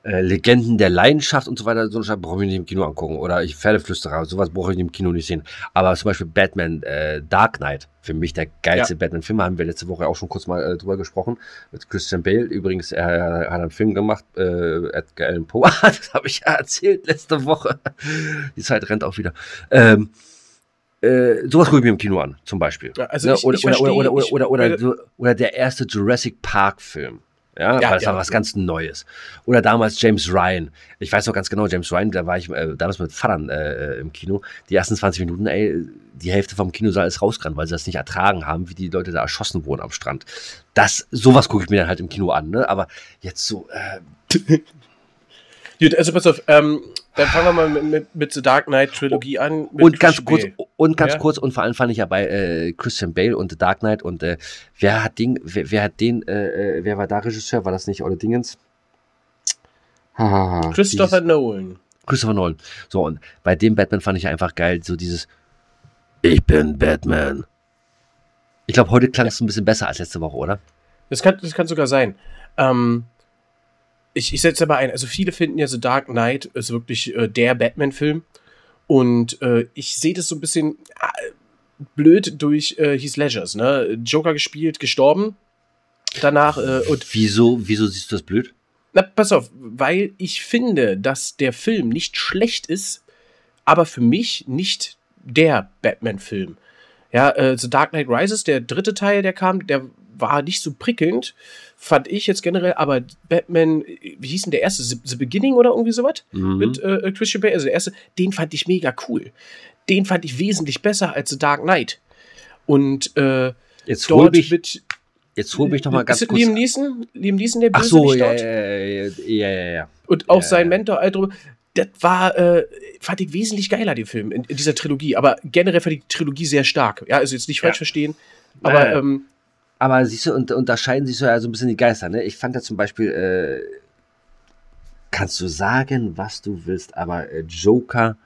äh, Legenden der Leidenschaft und so weiter, so ein brauche ich nicht im Kino angucken. Oder ich Pferdeflüsterer, sowas brauche ich im Kino nicht sehen. Aber zum Beispiel Batman äh, Dark Knight, für mich der geilste ja. Batman-Film, haben wir letzte Woche auch schon kurz mal äh, drüber gesprochen. Mit Christian Bale. Übrigens, er, hat einen Film gemacht, äh, Edgar Allan Poe. das habe ich ja erzählt letzte Woche. Die Zeit rennt auch wieder. Ähm, äh, sowas gucke ich mir im Kino an, zum Beispiel. Ja, also ne? ich, oder, ich oder, verstehe, oder, oder, oder, oder, oder, oder, der erste Jurassic Park-Film. Ja, ja, das ja. war was ganz Neues. Oder damals James Ryan. Ich weiß noch ganz genau, James Ryan, da war ich äh, damals mit Vatern äh, im Kino. Die ersten 20 Minuten, ey, die Hälfte vom Kinosaal ist rausgerannt, weil sie das nicht ertragen haben, wie die Leute da erschossen wurden am Strand. Das, sowas gucke ich mir dann halt im Kino an, ne? Aber jetzt so, äh, Gut, also pass auf, ähm, dann fangen wir mal mit, mit, mit The Dark Knight Trilogie an. Und ganz kurz, und ganz ja? kurz, und vor allem fand ich ja bei äh, Christian Bale und The Dark Knight und äh, wer hat den, wer, wer hat den, äh, äh wer war da Regisseur? War das nicht Olle Dingens? Christopher dieses, Nolan. Christopher Nolan. So, und bei dem Batman fand ich einfach geil, so dieses Ich bin Batman. Ich glaube, heute klang es ja. ein bisschen besser als letzte Woche, oder? Das kann, das kann sogar sein. Ähm, ich, ich setze aber ein, also viele finden ja so Dark Knight ist wirklich äh, der Batman-Film. Und äh, ich sehe das so ein bisschen äh, blöd durch äh, Heath Ledgers, ne? Joker gespielt, gestorben. Danach äh, und. Wieso, wieso siehst du das blöd? Na, pass auf, weil ich finde, dass der Film nicht schlecht ist, aber für mich nicht der Batman-Film. Ja, äh, The Dark Knight Rises, der dritte Teil, der kam, der war nicht so prickelnd fand ich jetzt generell, aber Batman, wie hieß denn der erste? The Beginning oder irgendwie sowas? Mhm. Mit äh, äh, Christian Bale, also der erste, den fand ich mega cool. Den fand ich wesentlich besser als The Dark Knight. Und äh, jetzt dort mich, wird. jetzt hol mich doch mal ganz ist kurz. Liam Neeson? Liam Neeson, der Ach so, ja, dort? ja, ja, ja, ja. Und auch sein. Mentor, Alter, das war, äh, fand ich wesentlich geiler, den Film, in, in dieser Trilogie. Aber generell fand ich die Trilogie sehr stark. Ja, also jetzt nicht falsch verstehen. Aber, ähm, Aber siehst du, und, unterscheiden sich so ja so ein bisschen die Geister, ne? Ich fand ja zum Beispiel, äh, kannst du sagen, was du willst, aber äh, Joker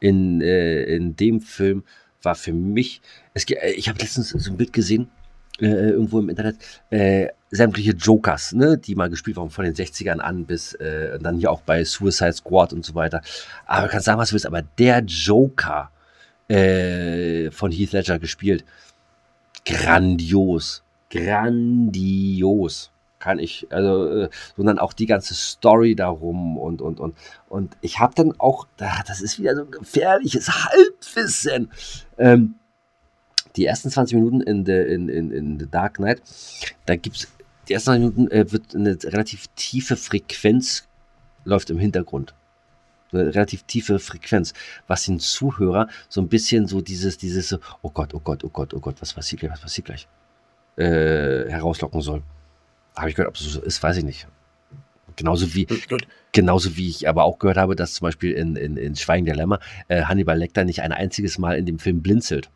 in, äh, in dem Film war für mich, es, äh, ich habe letztens so ein Bild gesehen, äh, irgendwo im Internet, äh, sämtliche Jokers, ne, die mal gespielt wurden von den 60ern an bis äh, dann hier auch bei Suicide Squad und so weiter. Aber kannst sagen, was du willst, aber der Joker äh, von Heath Ledger gespielt, grandios. Grandios. Kann ich, also, äh, sondern auch die ganze Story darum und, und, und, und ich habe dann auch, das ist wieder so ein gefährliches Halbwissen. Ähm, die ersten 20 Minuten in The, in, in, in The Dark Knight, da gibt's, die ersten 20 Minuten äh, wird eine relativ tiefe Frequenz läuft im Hintergrund. Eine relativ tiefe Frequenz, was den Zuhörer so ein bisschen so dieses, dieses oh Gott, oh Gott, oh Gott, oh Gott, was passiert gleich, was passiert gleich, äh, herauslocken soll. Habe ich gehört, ob es so ist, weiß ich nicht. Genauso wie, gut. genauso wie ich aber auch gehört habe, dass zum Beispiel in, in, in Schweigen der Lämmer äh, Hannibal Lecter nicht ein einziges Mal in dem Film blinzelt.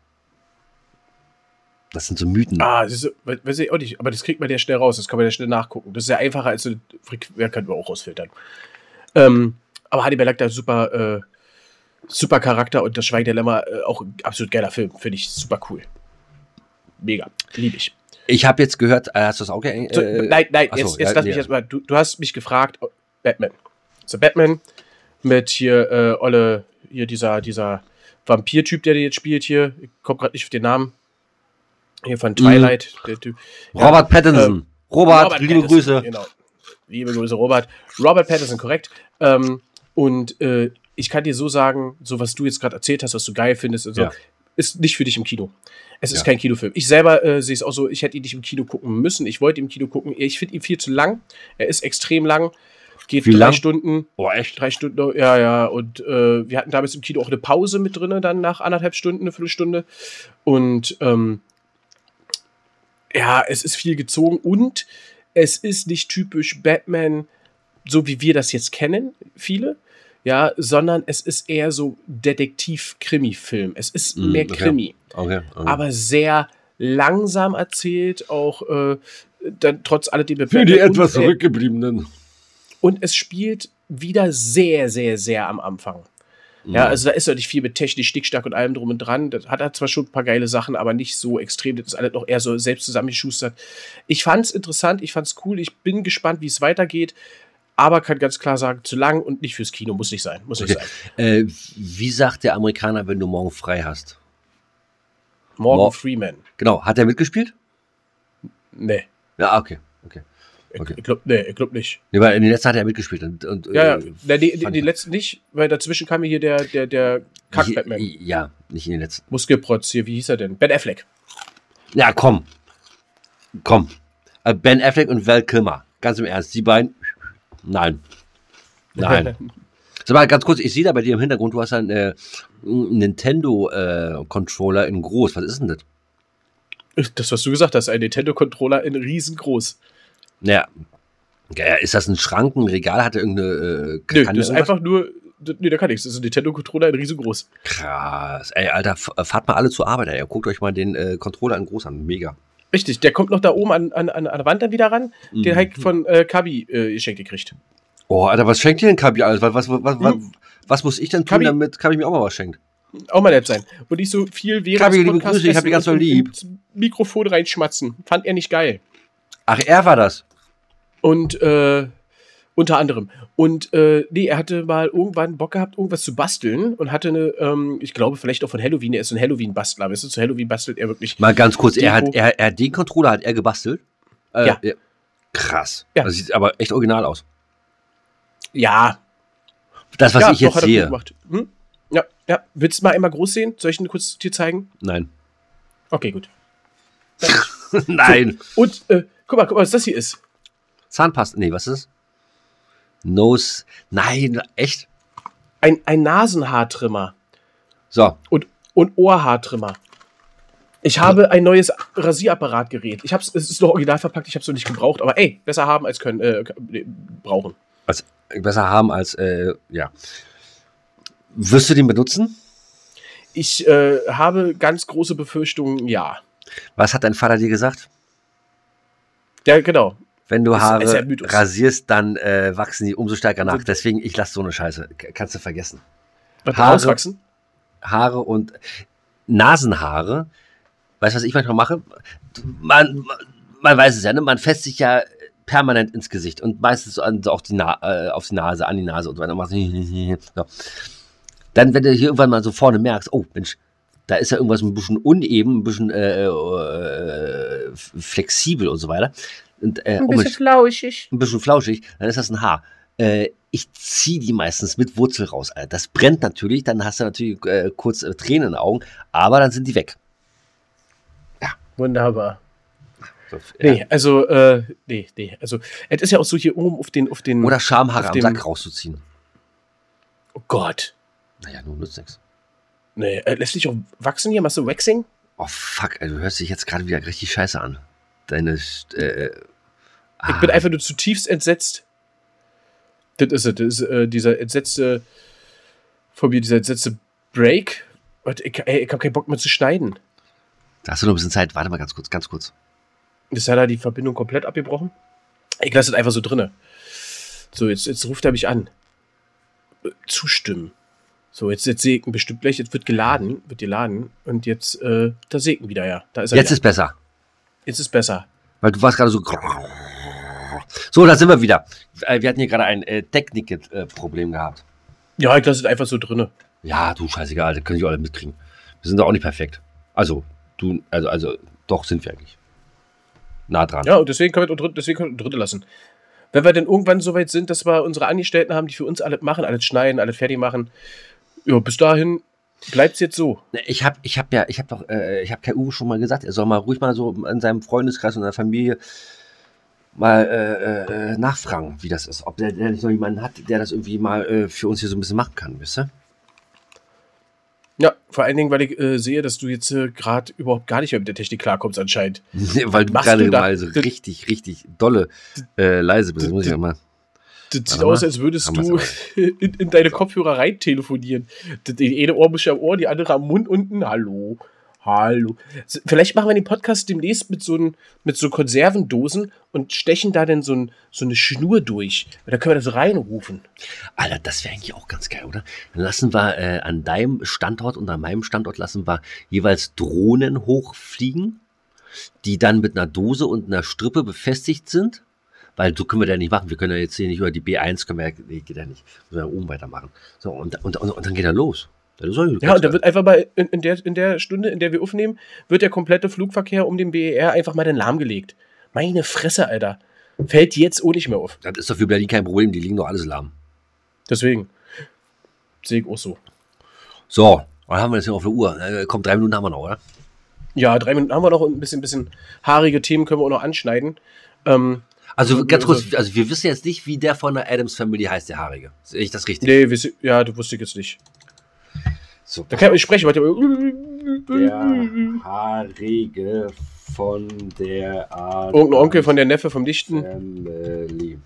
Das sind so Mythen. Ah, das ist, weiß ich auch nicht, aber das kriegt man ja schnell raus, das kann man ja schnell nachgucken. Das ist ja einfacher als so eine Frequenz, ja, können wir auch rausfiltern. Ähm, aber Hannibal Lecter, super, äh, super Charakter und das Schweigen der Lämmer, äh, auch ein absolut geiler Film, finde ich super cool. Mega, liebe ich. Ich habe jetzt gehört, äh, hast du das auch ge So, äh, nein, nein, so, jetzt, jetzt ja, lass nee. mich erstmal. Du, du hast mich gefragt, oh, Batman. So, Batman mit hier, äh, Olle, hier dieser, dieser Vampir-Typ, der jetzt spielt hier. Ich komme gerade nicht auf den Namen. Hier von Twilight. Der Typ. Ja, Robert Pattinson. Robert, liebe Pattinson, Grüße. Genau. Liebe Grüße, Robert. Robert Pattinson, korrekt. Ähm, und äh, ich kann dir so sagen, so was du jetzt gerade erzählt hast, was du geil findest und so, Ja. Ist nicht für dich im Kino. Es ist Ja. kein Kinofilm. Ich selber äh, sehe es auch so, ich hätte ihn nicht im Kino gucken müssen. Ich wollte ihn im Kino gucken. Ich finde ihn viel zu lang. Er ist extrem lang. Geht Wie drei lang? Stunden. Oh, echt? Drei Stunden, ja, ja. Und äh, wir hatten damals im Kino auch eine Pause mit drin, dann nach anderthalb Stunden, eine Viertelstunde. Und ähm, ja, es ist viel gezogen und es ist nicht typisch Batman, so wie wir das jetzt kennen, viele, ja, sondern es ist eher so Detektiv-Krimi-Film. Es ist Mm, mehr. Krimi, Okay. okay. aber sehr langsam erzählt, auch äh, dann trotz alledem Für die etwas und, äh, zurückgebliebenen. und es spielt wieder sehr, sehr, sehr am Anfang. Ja, also da ist ja nicht viel mit technisch, Stickstark und allem drum und dran. Das hat er zwar schon ein paar geile Sachen, aber nicht so extrem. Das ist alles noch eher so selbst zusammengeschustert. Ich fand's interessant, ich fand's cool. Ich bin gespannt, wie es weitergeht. Aber kann ganz klar sagen, zu lang und nicht fürs Kino. Muss nicht sein. Muss nicht Okay. sein. Äh, wie sagt der Amerikaner, wenn du morgen frei hast? Morgan Mor- Freeman. Genau, hat er mitgespielt? Nee. Ja, okay. okay. Ich, Okay. ich glaube nee, glaub nicht. Nee, weil in den letzten hat er mitgespielt. Und, und, Ja, ja. äh, Nee, die, die, die letzten nicht, weil dazwischen kam hier der, der, der Kack-Batman. Ja, nicht in den letzten. Muskelprotz hier, wie hieß er denn? Ben Affleck. Ja, komm. Komm. Äh, Ben Affleck und Val Kilmer. Ganz im Ernst, die beiden. Nein. Nein. Sag mal, ganz kurz, ich sehe da bei dir im Hintergrund, du hast einen äh, Nintendo-Controller in groß. Was ist denn das? Das, was du gesagt hast, ein Nintendo-Controller in riesengroß. Naja, ja, ist das ein Schrank, ein Regal? Hat er irgendeine. Äh, Nö, das ist einfach nur. Nee, da kann nichts. Das ist ein Nintendo-Controller in riesengroß. Krass. Ey, Alter, f- fahrt mal alle zur Arbeit, ey. Guckt euch mal den äh, Controller in groß an. Mega. Richtig, der kommt noch da oben an, an, an der Wand dann wieder ran. Den Mhm. halt von äh, Kabi äh, geschenkt gekriegt. Oh, Alter, was schenkt ihr denn Kabi alles? Was, was, was, was, Hm. was muss ich denn tun, Kabi- damit Kabi mir auch mal was schenkt? Auch mal nett sein. Und nicht so viel während Kabi, liebe Grüße, ich hab dich ganz doll lieb. Mikrofon reinschmatzen. Fand er nicht geil. Ach, er war das. Und äh, unter anderem. Und äh, nee, er hatte mal irgendwann Bock gehabt, irgendwas zu basteln und hatte eine, ähm, ich glaube, vielleicht auch von Halloween. Er ist so ein Halloween-Bastler. Weißt du, zu Halloween bastelt er wirklich. Mal ganz kurz, er hat, er, er den Controller hat er gebastelt. Äh, Ja. Krass. Ja. Das sieht aber echt original aus. Ja, Das, was ja, ich jetzt sehe. gemacht. Hm? Ja, ja. Willst du mal einmal groß sehen? Soll ich ihn kurz dir zeigen? Nein. Okay, gut. Nein. Und, äh, guck mal, guck mal, was das hier ist. Zahnpasta. Nee, was ist das? Nose. Nein, echt? Ein, ein Nasenhaartrimmer So. und, und Ohrhaartrimmer. Ich habe ein neues Rasierapparatgerät. Ich hab's, es ist noch original verpackt, ich habe es noch nicht gebraucht, aber ey, besser haben als können, äh, brauchen. Also, besser haben als, äh, ja. Wirst du den benutzen? Ich äh, habe ganz große Befürchtungen, ja. Was hat dein Vater dir gesagt? Ja, genau. Wenn du Haare ist, ist rasierst, dann äh, wachsen die umso stärker nach. Deswegen, ich lasse so eine Scheiße. Kannst du vergessen. Was Haare, auswachsen? Haare und Nasenhaare. Weißt du, was ich manchmal mache? Man, man weiß es ja, ne? man fässt sich ja permanent ins Gesicht und meistens an, auf, die äh, auf die Nase, an die Nase und so weiter. So. Dann, wenn du hier irgendwann mal so vorne merkst, oh Mensch, da ist ja irgendwas ein bisschen uneben, ein bisschen äh, äh, flexibel und so weiter. Und, äh, ein bisschen oh, flauschig. Ein bisschen flauschig, dann ist das ein Haar. Äh, ich ziehe die meistens mit Wurzel raus. Alter. Das brennt natürlich, dann hast du natürlich äh, kurz äh, Tränen in den Augen, aber dann sind die weg. Ja. Wunderbar. So, ja. Nee, also, äh, nee, nee. Also, es ist ja auch so hier oben auf den. Auf den Oder Schamhaare am Sack rauszuziehen. Oh Gott. Naja, nun nützt nichts. Nee, äh, lässt dich auch wachsen hier? Machst du Waxing? Oh fuck, ey, du hörst dich jetzt gerade wieder richtig scheiße an. Deine. Äh, ah. Ich bin ah. einfach nur zutiefst entsetzt. Das ist es. Das ist äh, dieser entsetzte. Von mir, dieser entsetzte Break. Ich, ey, ich hab keinen Bock mehr zu schneiden. Da hast du noch ein bisschen Zeit. Warte mal ganz kurz, ganz kurz. Ist ja da die Verbindung komplett abgebrochen? Ich lasse es einfach so drinne. So, jetzt, jetzt ruft er mich an. Zustimmen. So, jetzt, jetzt Segen bestimmt gleich, jetzt wird geladen, wird geladen und jetzt, äh, da Segen wieder, ja. Da ist er jetzt wieder. ist besser. Jetzt ist besser. Weil du warst gerade so. So, da sind wir wieder. Äh, wir hatten hier gerade ein äh, Technikproblem gehabt. Ja, ich lasse es einfach so drinne. Ja, du scheißegal, das können die alle mitkriegen. Wir sind doch auch nicht perfekt. Also, du, also, also, doch sind wir eigentlich. Nah dran. Ja, und deswegen können wir, deswegen können wir dritte lassen. Wenn wir denn irgendwann so weit sind, dass wir unsere Angestellten haben, die für uns alles machen, alles schneiden, alles fertig machen, ja, bis dahin bleibt es jetzt so. Ich habe ich hab ja, ich habe doch, äh, ich habe Kai Uwe schon mal gesagt, er soll mal ruhig mal so in seinem Freundeskreis und in der Familie mal äh, äh, nachfragen, wie das ist. Ob der, der, nicht noch jemanden hat, der das irgendwie mal äh, für uns hier so ein bisschen machen kann, wisst ihr? Ja, vor allen Dingen, weil ich äh, sehe, dass du jetzt äh, gerade überhaupt gar nicht mehr mit der Technik klarkommst anscheinend. weil du gerade mal so richtig, richtig dolle äh, leise bist. Das muss ich ja mal. Das sieht aus, als würdest du in, in, deine Kopfhörer rein telefonieren. Die eine Ohr muss ja am Ohr, die andere am Mund unten. Hallo. Hallo. Vielleicht machen wir den Podcast demnächst mit so, ein, mit so Konservendosen und stechen da dann so, ein, so eine Schnur durch. Da können wir das reinrufen. Alter, das wäre eigentlich auch ganz geil, oder? Dann lassen wir äh, an deinem Standort und an meinem Standort lassen wir jeweils Drohnen hochfliegen, die dann mit einer Dose und einer Strippe befestigt sind weil so können wir da nicht machen. Wir können ja jetzt hier nicht über die B1, können wir ja, nee, geht ja nicht. Müssen wir ja oben weitermachen. So, und, und, und, und dann geht er los. Ja, und da wird einfach mal in, in, der, in der Stunde, in der wir aufnehmen, wird der komplette Flugverkehr um den BER einfach mal den lahmgelegt. Meine Fresse, Alter. Fällt jetzt auch nicht mehr auf. Das ist doch für Berlin kein Problem, die liegen doch alles lahm. Deswegen. Sehe ich auch so. So, was haben wir jetzt hier auf der Uhr? Äh, kommt drei Minuten haben wir noch, oder? Ja, drei Minuten haben wir noch und ein bisschen, bisschen haarige Themen können wir auch noch anschneiden. Ähm, also ganz kurz, also wir wissen jetzt nicht, wie der von der Adams Family heißt, der Haarige. Sehe ich das richtig? Nee, ja, du wusstest jetzt nicht. So. Da kann ich sprechen, warte. Der Haarige von der Art. Irgendein Onkel von der Neffe vom Dichten. Family.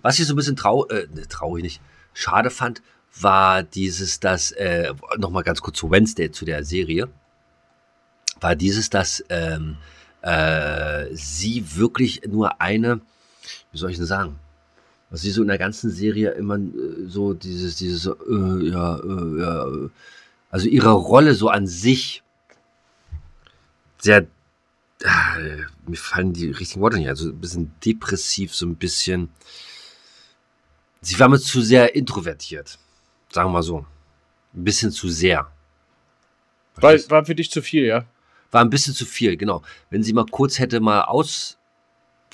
Was ich so ein bisschen trau äh, ne, traurig nicht, schade fand, war dieses, dass, äh, nochmal ganz kurz zu Wednesday, zu der Serie, war dieses, dass ähm, äh, sie wirklich nur eine wie soll ich denn sagen? Was sie so in der ganzen Serie immer äh, so dieses, dieses, äh, ja, äh, ja, äh, also ihre Rolle so an sich sehr, äh, mir fallen die richtigen Worte nicht, also ein bisschen depressiv, so ein bisschen, sie war mir zu sehr introvertiert, sagen wir mal so. Ein bisschen zu sehr. War, war für dich zu viel, ja? War ein bisschen zu viel, genau. Wenn sie mal kurz hätte mal aus,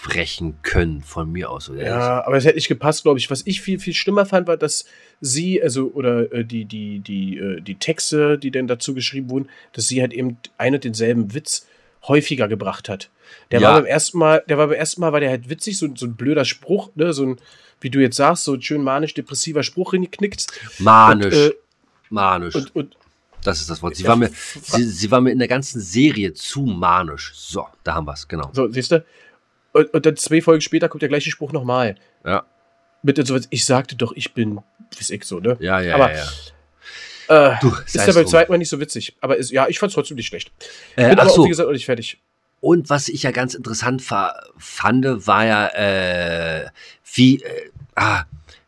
sprechen können, von mir aus. Oder ja, aber es hätte nicht gepasst, glaube ich. Was ich viel, viel schlimmer fand, war, dass sie, also, oder äh, die, die, die, äh, die Texte, die denn dazu geschrieben wurden, dass sie halt eben einen und denselben Witz häufiger gebracht hat. Der ja. war beim ersten Mal, der war beim ersten Mal, war der halt witzig, so, so ein blöder Spruch, ne, so ein, wie du jetzt sagst, so ein schön manisch-depressiver Spruch hingeknickt. Manisch. Und, äh, manisch. Und, und, Das ist das Wort. Sie, war mir, sie, sie war mir in der ganzen Serie zu manisch. So, da haben wir es, genau. So, siehst du? Und, und dann zwei Folgen später kommt der gleiche Spruch nochmal. Ja. Mit so, ich sagte doch, ich bin, wie ich so, ne? Ja, ja, Aber, ja. ja. Äh, Du, ist ja es beim zweiten Mal nicht so witzig. Aber ist, ja, ich fand's trotzdem nicht schlecht. Äh, Bin aber auch, wie gesagt, noch nicht fertig. und was ich ja ganz interessant fa- fand, war ja, äh, wie, äh, ah,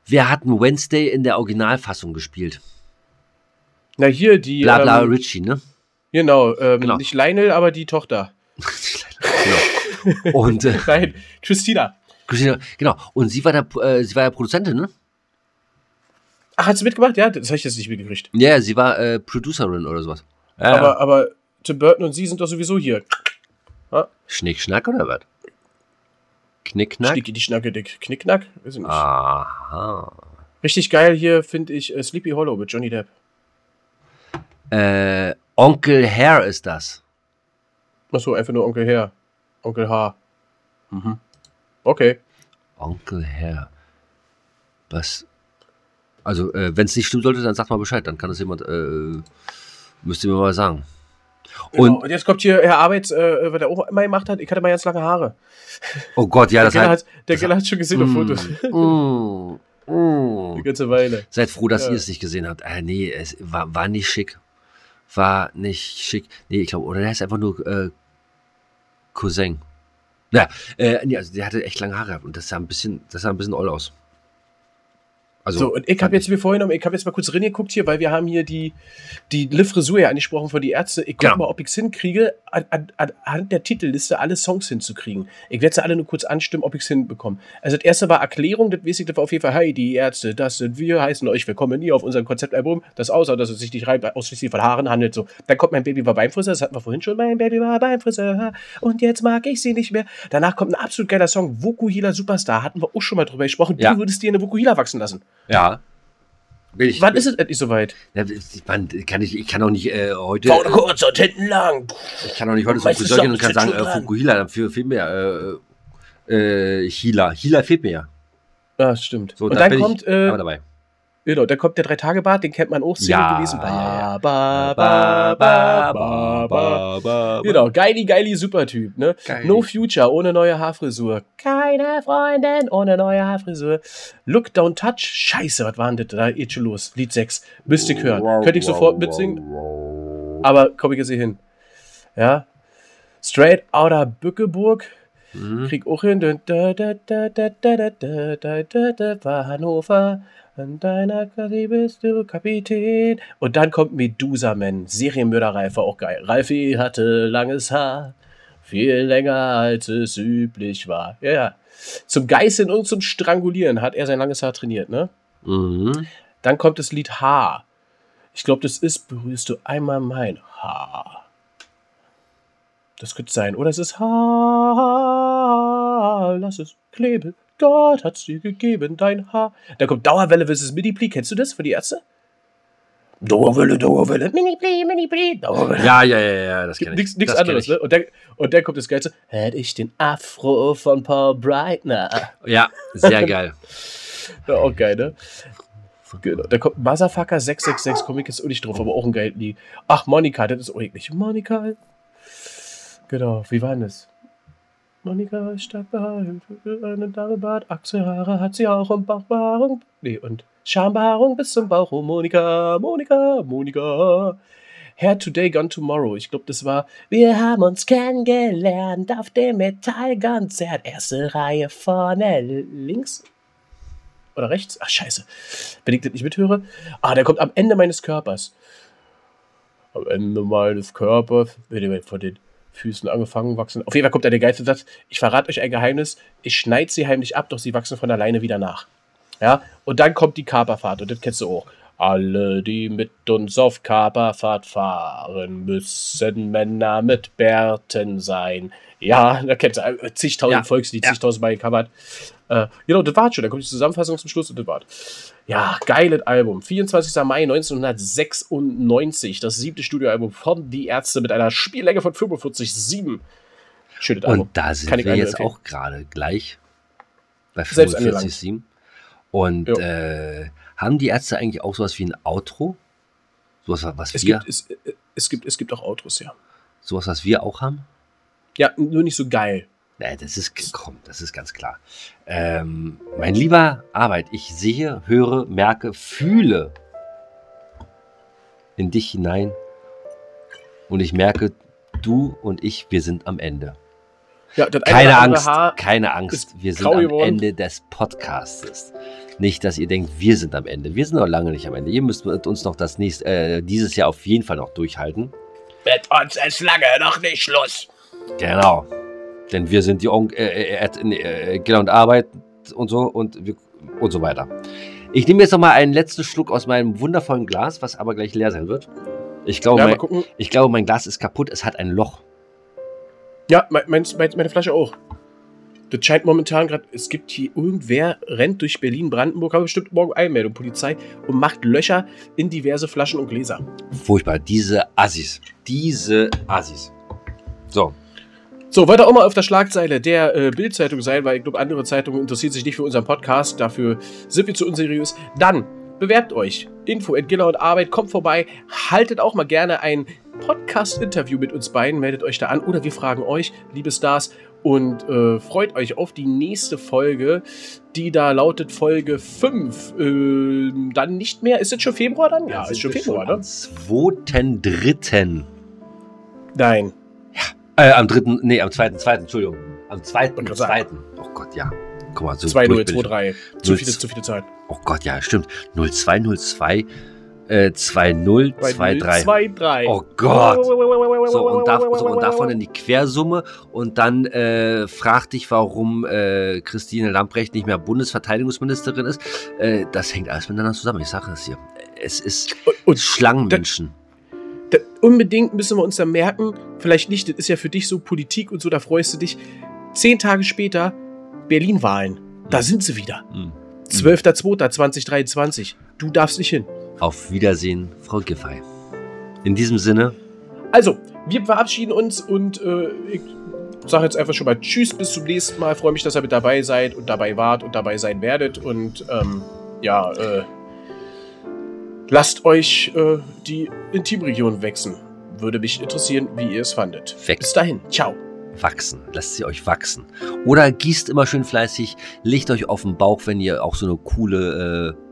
wer hat ein Wednesday in der Originalfassung gespielt? Na, hier die. Bla bla ähm, Richie, ne? Genau, ähm, Genau. nicht Lionel, aber die Tochter. genau. Und äh, Nein, Christina. Christina, genau. Und sie war der, äh, sie war ja Produzentin, ne? Ach, hat sie mitgemacht? Ja, das habe ich jetzt nicht mitgekriegt. Ja, sie war äh, Producerin oder sowas. Ja, Aber, aber Tim Burton und sie sind doch sowieso hier. Schnick, Schnack oder was? Knick, Knack? Schnicki, die Schnacke, dick. Knickknack? Weiß ich nicht. Aha. Richtig geil hier finde ich äh, Sleepy Hollow mit Johnny Depp. Äh, Onkel Hair ist das. Achso, einfach nur Onkel Herr. Onkel H. Mhm. Okay. Onkel Hair. Was? Also, äh, wenn es nicht stimmt sollte, dann sagt mal Bescheid. Dann kann das jemand, äh, müsst ihr mir mal sagen. Und, Und, und jetzt kommt hier Herr Arbeits, äh, was er auch immer gemacht hat. Ich hatte mal ganz lange Haare. oh Gott, ja, der das Keller hat, der Keller hat schon gesehen auf Fotos. Mm, mm. Die ganze Weile. Seid froh, dass Ja. ihr es nicht gesehen habt. Äh, nee, es war, war nicht schick. War nicht schick. Nee, ich glaube, oder der ist einfach nur äh, Cousin. Ja, äh, nee, also der hatte echt lange Haare und das sah ein bisschen, das sah ein bisschen oll aus. Also, So, und ich habe jetzt mir vorhin noch, ich habe jetzt mal kurz reingeguckt hier, weil wir haben hier die, die Le Frisur ja angesprochen von die Ärzte. Ich guck Genau. mal, ob ich es hinkriege, an, an, anhand der Titelliste alle Songs hinzukriegen. Ich werde sie alle nur kurz anstimmen, ob ich es hinbekomme. Also das erste war Erklärung, das weiß ich, das war auf jeden Fall, hi, die Ärzte, das sind wir, heißen euch willkommen hier auf unserem Konzeptalbum, das außer, dass es sich nicht rein ausschließlich von Haaren handelt. So, dann kommt mein Baby war beim Friseur, das hatten wir vorhin schon, mein Baby war beim Friseur und jetzt mag ich sie nicht mehr. Danach kommt ein absolut geiler Song, Vokuhila Superstar, hatten wir auch schon mal drüber gesprochen. Ja. Du würdest dir eine Vokuhila wachsen lassen. Ja. Bin ich, Wann ist es endlich soweit? Ja, ich, man, kann ich, ich kann auch nicht äh, heute. Vorne kurz und hinten lang. Ich kann auch nicht heute zum Friseur gehen und kann sagen, äh. Fukuhila, dafür fehlt mir äh, äh, Hila. Hila fehlt mir ja. Ja, stimmt. So, und da dann bin kommt, ich äh, aber dabei. Genau, da kommt der Drei-Tage-Bart, den kennt man auch, Single ja. gewesen. Ba, ba, ba, ba, ba, ba, ba, Genau, geili, geili, Supertyp, ne? Geil. No Future, ohne neue Haarfrisur. Keine Freundin, ohne neue Haarfrisur. Look Down Touch, scheiße, was war denn das da? Eh schon los, Lied 6. Müsste ich hören. Könnte ich sofort mitsingen, aber komme ich jetzt hier hin. Ja? Straight Outer Bückeburg. Mhm. Krieg auch hin. War Hannover. An deiner Kasi bist du Kapitän. Und dann kommt Medusa Man. Serienmörder Ralf auch geil. Ralfi hatte langes Haar. Viel länger als es üblich war. Ja, ja. Zum Geißeln und zum Strangulieren hat er sein langes Haar trainiert, ne? Mhm. Dann kommt das Lied Haar. Ich glaube, das ist Berührst du einmal mein Haar. Das könnte sein. Oder es ist Haar. Lass es kleben. Gott hat's dir gegeben, dein Haar. Da kommt Dauerwelle vs. Mini-Pli. Kennst du das für die Ärzte? Dauerwelle, Dauerwelle. Mini-Pli, Mini-Pli, Dauerwelle. Ja, ja, ja, ja, das kenne ich. Nichts anderes, ne? Und dann, und dann kommt das Geilste. Hätte ich den Afro von Paul Breitner. Ja, sehr geil. Ja, auch geil, ne? Genau. Da kommt Motherfucker 666, komme ich jetzt auch nicht drauf, aber auch ein geiles Lied. Ach, Monika, das ist auch eklig. Monika. Genau, wie war denn das? Monika ist stark behaart, einen Darmbart, Achselhaare hat sie auch und Bauchbehaarung. Nee, und Schambehaarung bis zum Bauch. Oh, Monika, Monika, Monika. Hair Today, Gone Tomorrow. Ich glaube, das war. Wir haben uns kennengelernt auf dem Metallkonzert. Erste Reihe vorne links oder rechts? Ach, scheiße. Wenn ich das nicht mithöre. Ah, der kommt am Ende meines Körpers. Am Ende meines Körpers. Wenn ihr von den Füßen angefangen wachsen. Auf jeden Fall kommt da der geilste Satz. Ich verrate euch ein Geheimnis. Ich schneide sie heimlich ab, doch sie wachsen von alleine wieder nach. Ja, und dann kommt die Kaperfahrt und das kennst du auch. Alle, die mit uns auf Kaperfahrt fahren, müssen Männer mit Bärten sein. Ja, da kennst du äh, zigtausend Ja, Volkslied, ja. zigtausend Mal gecovert. Äh, genau, das war's schon. Da kommt die Zusammenfassung zum Schluss und das war's. Ja, geiles Album. 24. Mai 1996. Das siebte Studioalbum von Die Ärzte mit einer Spiellänge von 45,7. Schönes Album. Und da sind Kann ich wir jetzt auch gerade gleich bei Selbst angelangt. 45,7. Und äh, haben die Ärzte eigentlich auch sowas wie ein Outro? Sowas, was Es wir, gibt, es, äh, es, gibt, es gibt auch Autos, ja. sowas, was wir auch haben? Ja, nur nicht so geil. Nein, das ist, komm, das ist ganz klar. Ähm, mein lieber Arbeit, ich sehe, höre, merke, fühle in dich hinein und ich merke, du und ich, wir sind am Ende. Ja, Keine oder andere Angst, keine Angst, wir sind am geworden. Ende des Podcasts. Nicht, dass ihr denkt, wir sind am Ende. Wir sind noch lange nicht am Ende. Ihr müsst mit uns noch das nächste, äh, dieses Jahr auf jeden Fall noch durchhalten. Mit uns ist lange noch nicht Schluss. Genau. Denn wir sind die On äh, äh, Giller und Arbeit und so und, wir, und so weiter. Ich nehme jetzt noch mal einen letzten Schluck aus meinem wundervollen Glas, was aber gleich leer sein wird. Ich glaube, Ja, mein, ich glaube mein Glas ist kaputt. Es hat ein Loch. Ja, mein, mein, meine Flasche auch. Das scheint momentan gerade, es gibt hier irgendwer, rennt durch Berlin-Brandenburg, habe bestimmt morgen Einmeldung, Polizei, und macht Löcher in diverse Flaschen und Gläser. Furchtbar. Diese Assis. Diese Assis. So. So, weiter auch mal auf der Schlagzeile der äh, Bild-Zeitung sein, weil ich glaube, andere Zeitungen interessieren sich nicht für unseren Podcast, dafür sind wir zu unseriös. Dann, bewerbt euch. Info at Giller und Arbeit, kommt vorbei, haltet auch mal gerne ein Podcast-Interview mit uns beiden, meldet euch da an oder wir fragen euch, liebe Stars, und äh, freut euch auf die nächste Folge, die da lautet Folge 5. Ähm, dann nicht mehr, ist es schon Februar dann? Ja, ist schon Februar, Am ne? 2.3. Nein. Äh, am 3. Nee, am 2.2. Entschuldigung. Am Wollte gerade 2.2. sagen. Oh Gott, ja. Guck mal, so 2 0 durch bin 2 ich. 3. Zu viele, zu viele Zeit. Oh Gott, ja, stimmt. 0202 äh, 2023. 2 3. Oh Gott. So und, da, so, und davon in die Quersumme und dann äh, frag dich, warum äh, Christine Lamprecht nicht mehr Bundesverteidigungsministerin ist. Äh, das hängt alles miteinander zusammen. Ich sage es dir. Es ist Und, und Schlangenmenschen. da, unbedingt müssen wir uns dann merken, vielleicht nicht, das ist ja für dich so Politik und so, da freust du dich. Zehn Tage später Berlin-Wahlen. Da sind sie wieder. Hm. 12.02.2023. Du darfst nicht hin. Auf Wiedersehen, Frau Giffey. In diesem Sinne, Also, wir verabschieden uns und äh, ich sage jetzt einfach schon mal Tschüss, bis zum nächsten Mal. Freue mich, dass ihr mit dabei seid und dabei wart und dabei sein werdet. Und ähm, ja, äh, lasst euch äh, die Intimregion wechseln. Würde mich interessieren, wie ihr es fandet. Weg. Bis dahin. Ciao. wachsen. Lasst sie euch wachsen. Oder gießt immer schön fleißig, legt euch auf den Bauch, wenn ihr auch so eine coole, äh,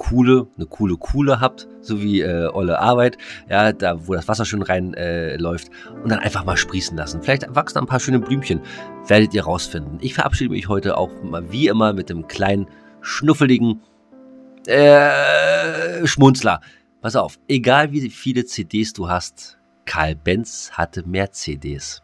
coole, eine coole Kuhle habt, so wie äh, Olle Arbeit, ja, da wo das Wasser schön rein äh, und dann einfach mal sprießen lassen. Vielleicht wachsen ein paar schöne Blümchen, werdet ihr rausfinden. Ich verabschiede mich heute auch mal wie immer mit dem kleinen, schnuffeligen äh, Schmunzler. Pass auf, egal wie viele CDs du hast, Karl Benz hatte mehr CDs.